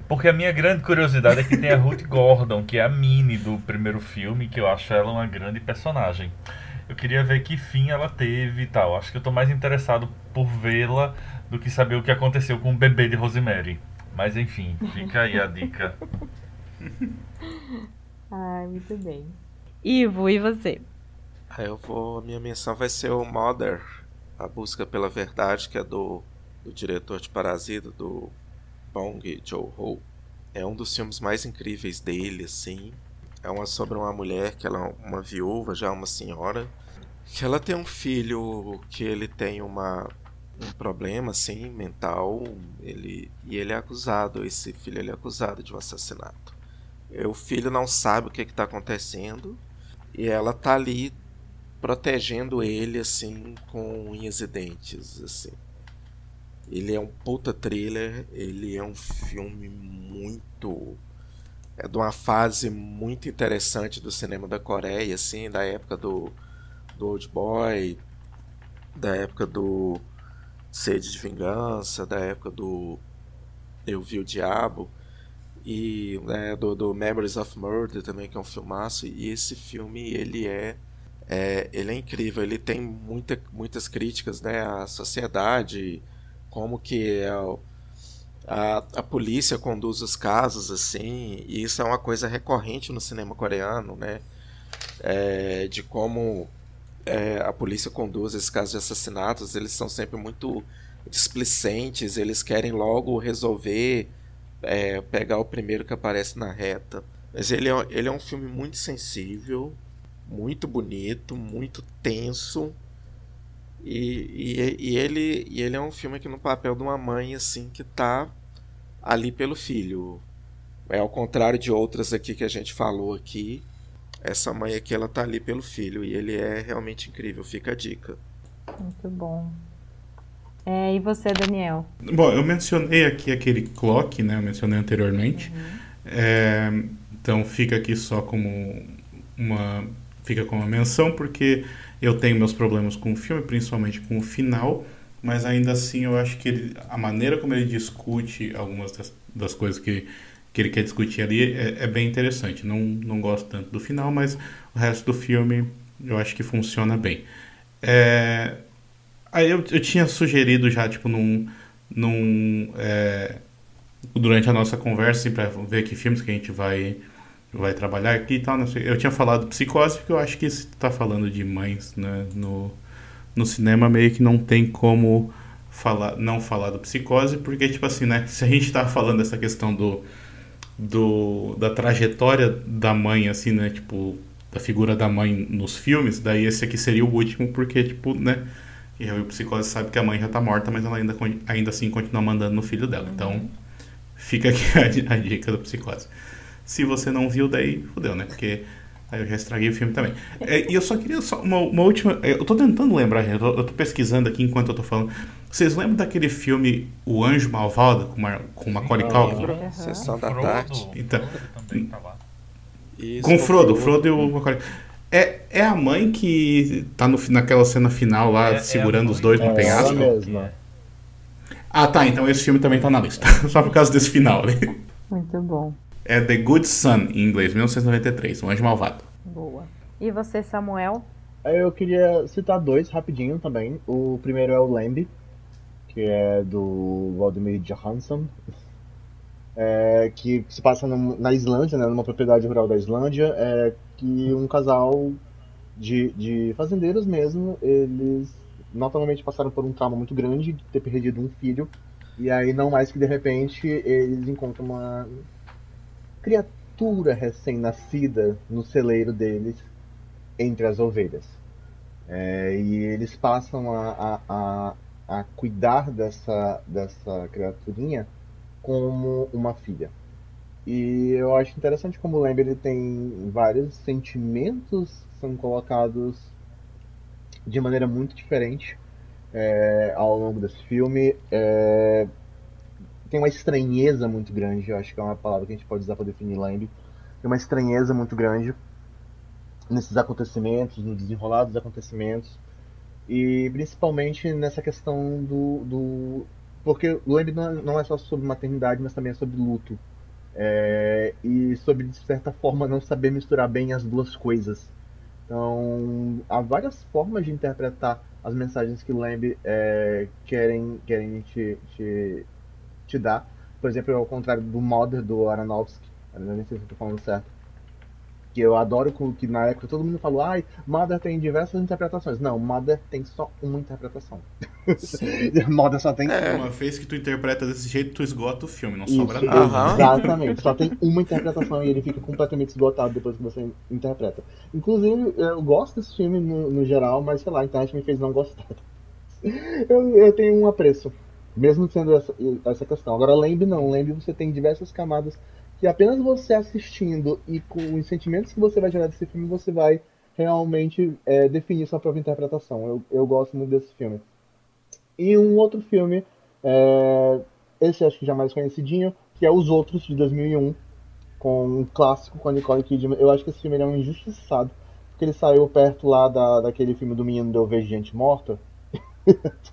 porque a minha grande curiosidade é que tem a Ruth Gordon, que é a Minnie do primeiro filme, que eu acho ela uma grande personagem. Eu queria ver que fim ela teve e tal. Acho que eu tô mais interessado por vê-la do que saber o que aconteceu com o bebê de Rosemary. Mas enfim, fica aí a dica. Ai, muito bem. Ivo, e você? Ah, eu vou. Minha menção vai ser o Mother a Busca pela Verdade, que é do, do diretor de Parasita, do Bong Joon-ho. É um dos filmes mais incríveis dele, assim. É uma sobre uma mulher que ela é uma viúva, já uma senhora, que ela tem um filho que ele tem uma um problema assim mental, ele e ele é acusado, esse filho ele é acusado de um assassinato. E o filho não sabe o que está acontecendo e ela tá ali protegendo ele assim com unhas e dentes, assim. Ele é um puta thriller, ele é um filme muito é de uma fase muito interessante do cinema da Coreia, assim, da época do, do Old Boy, da época do Sede de Vingança, da época do Eu Vi o Diabo e né, do, do Memories of Murder também que é um filmaço e esse filme ele é é, ele é incrível, ele tem muita, muitas críticas né, à sociedade, como que é a, a polícia conduz os casos assim, e isso é uma coisa recorrente no cinema coreano, né? É, de como é, a polícia conduz esses casos de assassinatos, eles são sempre muito displicentes, eles querem logo resolver, é, pegar o primeiro que aparece na reta. Mas ele é, ele é um filme muito sensível, muito bonito, muito tenso. E, e, e, ele, e ele é um filme que no papel de uma mãe assim que tá ali pelo filho. É ao contrário de outras aqui que a gente falou aqui. Essa mãe aqui ela tá ali pelo filho e ele é realmente incrível, fica a dica. Muito bom. É, e você, Daniel? Bom, eu mencionei aqui aquele clock, né? Eu mencionei anteriormente. Uhum. É, então fica aqui só como uma fica como uma menção, porque eu tenho meus problemas com o filme, principalmente com o final, mas ainda assim eu acho que ele, a maneira como ele discute algumas das, das coisas que, que ele quer discutir ali é, é, bem interessante. Não, não gosto tanto do final, mas o resto do filme eu acho que funciona bem. É, aí eu, eu tinha sugerido já, tipo, num. num é, durante a nossa conversa, assim, para ver que filmes que a gente vai vai trabalhar aqui e tal. Não sei. Eu tinha falado psicose porque eu acho que se tu tá falando de mães né, no, no cinema, meio que não tem como falar, não falar do psicose, porque, tipo assim, né? Se a gente tá falando dessa questão do, do da trajetória da mãe, assim, né? Tipo, da figura da mãe nos filmes, daí esse aqui seria o último, porque, tipo, né? E o psicose sabe que a mãe já tá morta, mas ela ainda, ainda assim continua mandando no filho dela. Então, uhum. fica aqui a, a dica do psicose. Se você não viu, daí fudeu, né? Porque aí eu já estraguei o filme também. É, e eu só queria só uma, uma, última. É, eu tô tentando lembrar, eu tô, eu tô, pesquisando aqui enquanto eu tô falando. Vocês lembram daquele filme O Anjo Malvado com, uma, com Macaulay Culkin? Uhum. Sessão da tarde. Então, Isso, com Frodo, Frodo e o Macaulay. É, é a mãe que tá no, naquela cena final lá, é, é segurando é os dois no penhasco? É ah, tá. Então esse filme também tá na lista. Só por causa desse final ali. Muito bom. É The Good Son, em inglês, 1993, Um Anjo Malvado. Boa. E você, Samuel? Eu queria citar dois rapidinho também. O primeiro é o Lamb, que é do Valdemir Johansson, é, que se passa no, na Islândia, né, numa propriedade rural da Islândia, é, que um casal de, de fazendeiros mesmo, eles notoriamente passaram por um trauma muito grande de ter perdido um filho, e aí não mais que de repente eles encontram uma criatura recém-nascida no celeiro deles entre as ovelhas. É, e eles passam a, a, a, a, cuidar dessa, dessa criaturinha como uma filha. E eu acho interessante como o ele tem vários sentimentos que são colocados de maneira muito diferente é, ao longo desse filme. É, tem uma estranheza muito grande, eu acho que é uma palavra que a gente pode usar para definir Lamb. Tem uma estranheza muito grande nesses acontecimentos, no desenrolar dos acontecimentos. E principalmente nessa questão do. do porque Lamb não é só sobre maternidade, mas também é sobre luto. É, e sobre, de certa forma, não saber misturar bem as duas coisas. Então, há várias formas de interpretar as mensagens que Lamb é, querem, querem te, te, te dá. Por exemplo, ao contrário do Mother do Aronofsky, eu nem sei se estou falando certo. Que eu adoro que na época todo mundo falou, ai, Mother tem diversas interpretações. Não, Mother tem só uma interpretação. Mother só tem é. uma vez que tu interpreta desse jeito, tu esgota o filme, não Isso, sobra nada. Exatamente, só tem uma interpretação e ele fica completamente esgotado depois que você interpreta. Inclusive, eu gosto desse filme no, no geral, mas sei lá, a internet me fez não gostar. Eu, eu tenho um apreço mesmo sendo essa, essa questão. Agora, lembre não, lembre você tem diversas camadas que apenas você assistindo e com os sentimentos que você vai gerar desse filme, você vai realmente é, definir sua própria interpretação. Eu, eu gosto muito desse filme. E um outro filme, é, esse acho que já mais conhecidinho, que é Os Outros, de 2001, com um clássico com a Nicole Kidman. Eu acho que esse filme é um injustiçado, porque ele saiu perto lá da, daquele filme do Menino de Vejo Gente Morta,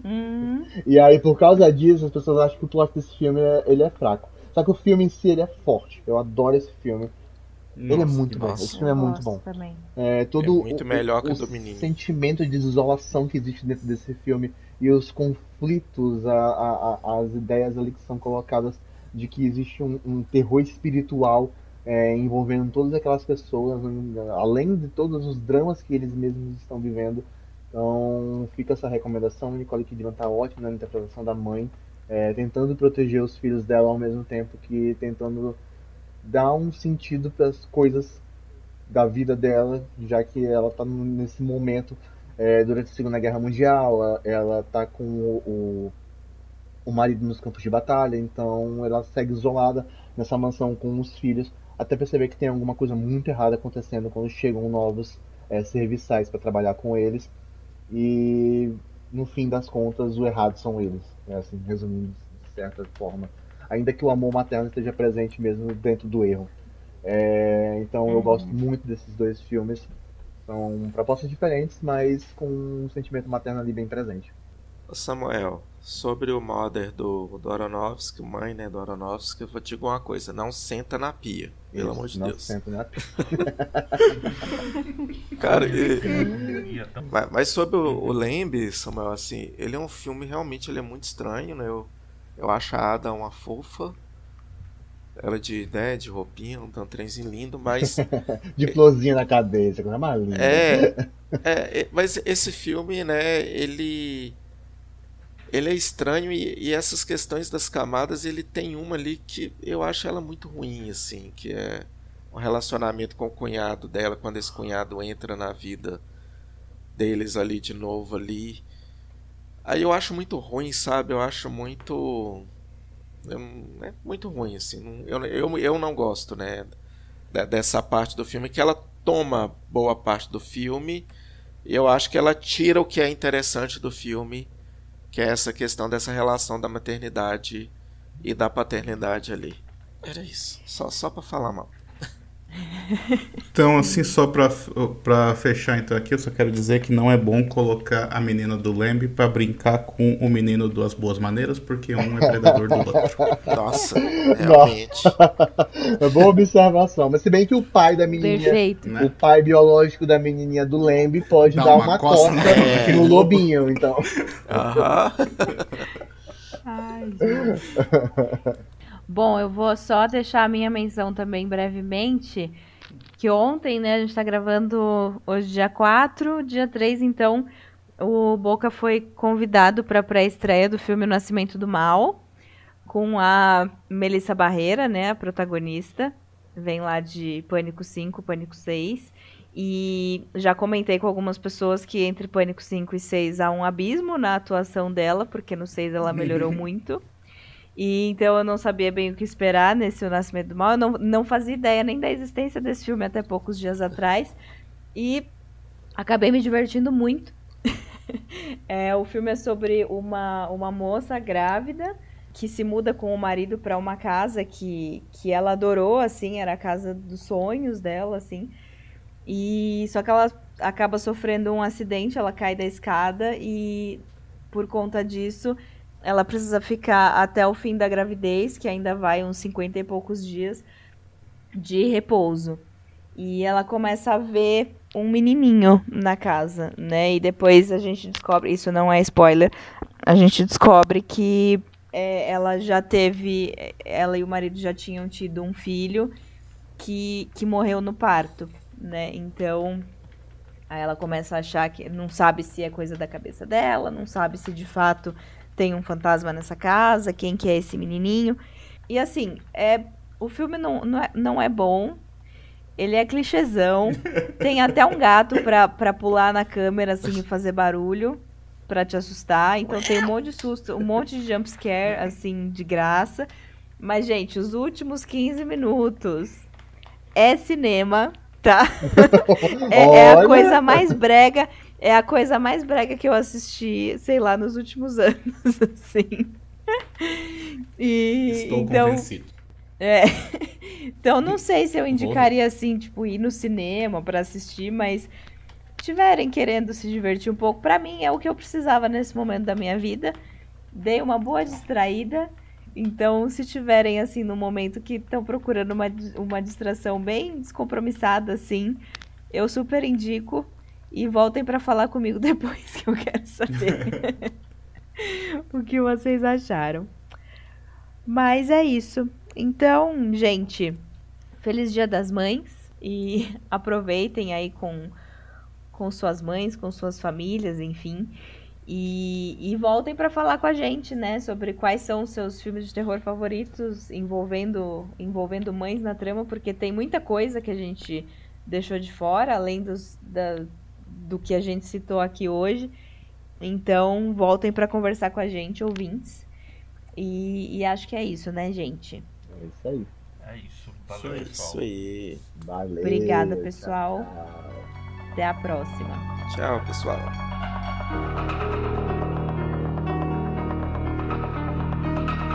Uhum. E aí, por causa disso, as pessoas acham que o plot desse filme é, ele é fraco. Só que o filme em si ele é forte. Eu adoro esse filme. Nossa, ele é muito bom. Esse filme é muito bom. É, todo é muito o, melhor que o, do menino. sentimento de desolação que existe dentro desse filme e os conflitos, a, a, a, as ideias ali que são colocadas de que existe um, um terror espiritual é, envolvendo todas aquelas pessoas, além de todos os dramas que eles mesmos estão vivendo. Então fica essa recomendação. Nicole Kidman tá ótima na interpretação da mãe, é, tentando proteger os filhos dela ao mesmo tempo que tentando dar um sentido para as coisas da vida dela, já que ela está nesse momento é, durante a Segunda Guerra Mundial, ela está com o, o, o, marido nos campos de batalha, então ela segue isolada nessa mansão com os filhos, até perceber que tem alguma coisa muito errada acontecendo quando chegam novos é, serviçais para trabalhar com eles e no fim das contas o errado são eles, né? assim, resumindo de certa forma. Ainda que o amor materno esteja presente mesmo dentro do erro. É, então eu uhum. gosto muito desses dois filmes. São propostas diferentes, mas com um sentimento materno ali bem presente. Samuel, sobre o Mother do, do Aronofsky, mãe né, do Aronofsky, eu vou te dizer uma coisa: não senta na pia, pelo amor de não Deus. Senta na pia. Cara, e, mas, mas, sobre o, o Lembe, Samuel, assim, ele é um filme realmente ele é muito estranho, né? Eu, eu acho a Ada uma fofa. ela de, né, de roupinha, um trenzinho lindo, mas. de florzinha na cabeça, coisa mais linda. É, é, é, mas esse filme, né, ele. Ele é estranho e, e, essas questões das camadas, ele tem uma ali que eu acho ela muito ruim, assim, que é o relacionamento com o cunhado dela, quando esse cunhado entra na vida deles ali de novo ali. Aí eu acho muito ruim, sabe? Eu acho muito é muito ruim, assim. Eu, eu, eu não gosto, né? Dessa parte do filme, que ela toma boa parte do filme. E eu acho que ela tira o que é interessante do filme, que é essa questão dessa relação da maternidade e da paternidade ali. Era isso. Só, só pra falar mal. Então, assim, só pra, pra fechar então aqui, eu só quero dizer que não é bom colocar a menina do Lembre pra brincar com o menino das boas maneiras, porque um é predador do outro. Nossa, realmente. é boa observação. Mas se bem que o pai da menininha, Perfeito. o pai biológico da menininha do Lembre pode Dá dar uma, uma coça é. no lobinho, então. Aham. Ai, gente. Bom, eu vou só deixar a minha menção também brevemente, que ontem, né, a gente está gravando hoje dia 4, dia 3, então o Boca foi convidado para a pré-estreia do filme O Nascimento do Mal, com a Melissa Barreira, né, a protagonista, vem lá de Pânico 5, Pânico 6, e já comentei com algumas pessoas que entre Pânico 5 e 6 há um abismo na atuação dela, porque no 6 ela melhorou muito. E então eu não sabia bem o que esperar nesse O Nascimento do Mal. Eu não, não fazia ideia nem da existência desse filme até poucos dias atrás. E acabei me divertindo muito. é, o filme é sobre uma, uma moça grávida que se muda com o marido para uma casa que, que ela adorou, assim, era a casa dos sonhos dela, assim. E só que ela acaba sofrendo um acidente, ela cai da escada e por conta disso ela precisa ficar até o fim da gravidez, que ainda vai uns 50 e poucos dias de repouso. E ela começa a ver um menininho na casa, né? E depois a gente descobre, isso não é spoiler, a gente descobre que é, ela já teve, ela e o marido já tinham tido um filho que, que morreu no parto, né? Então, aí ela começa a achar que não sabe se é coisa da cabeça dela, não sabe se de fato tem um fantasma nessa casa, quem que é esse menininho. E assim, é o filme não, não, é, não é bom, ele é clichêzão, tem até um gato pra, pra pular na câmera assim e fazer barulho para te assustar, então tem um monte de susto, um monte de jump scare assim de graça. Mas gente, os últimos 15 minutos é cinema, tá? é, é a coisa mais brega é a coisa mais brega que eu assisti, sei lá, nos últimos anos, assim. E, Estou então, convencido. É. Então não sei se eu indicaria assim, tipo, ir no cinema para assistir, mas tiverem querendo se divertir um pouco, para mim é o que eu precisava nesse momento da minha vida. Dei uma boa distraída. Então, se tiverem assim no momento que estão procurando uma, uma distração bem descompromissada assim, eu super indico. E voltem para falar comigo depois que eu quero saber o que vocês acharam. Mas é isso. Então, gente, feliz Dia das Mães e aproveitem aí com com suas mães, com suas famílias, enfim. E, e voltem para falar com a gente, né, sobre quais são os seus filmes de terror favoritos envolvendo envolvendo mães na trama, porque tem muita coisa que a gente deixou de fora, além dos, da, do que a gente citou aqui hoje. Então, voltem para conversar com a gente, ouvintes. E, e, acho que é isso, né, gente? É isso aí. É isso. Valeu, isso. Isso aí. Valeu. Obrigada, pessoal. Tchau. Até a próxima. Tchau, pessoal. Thank you.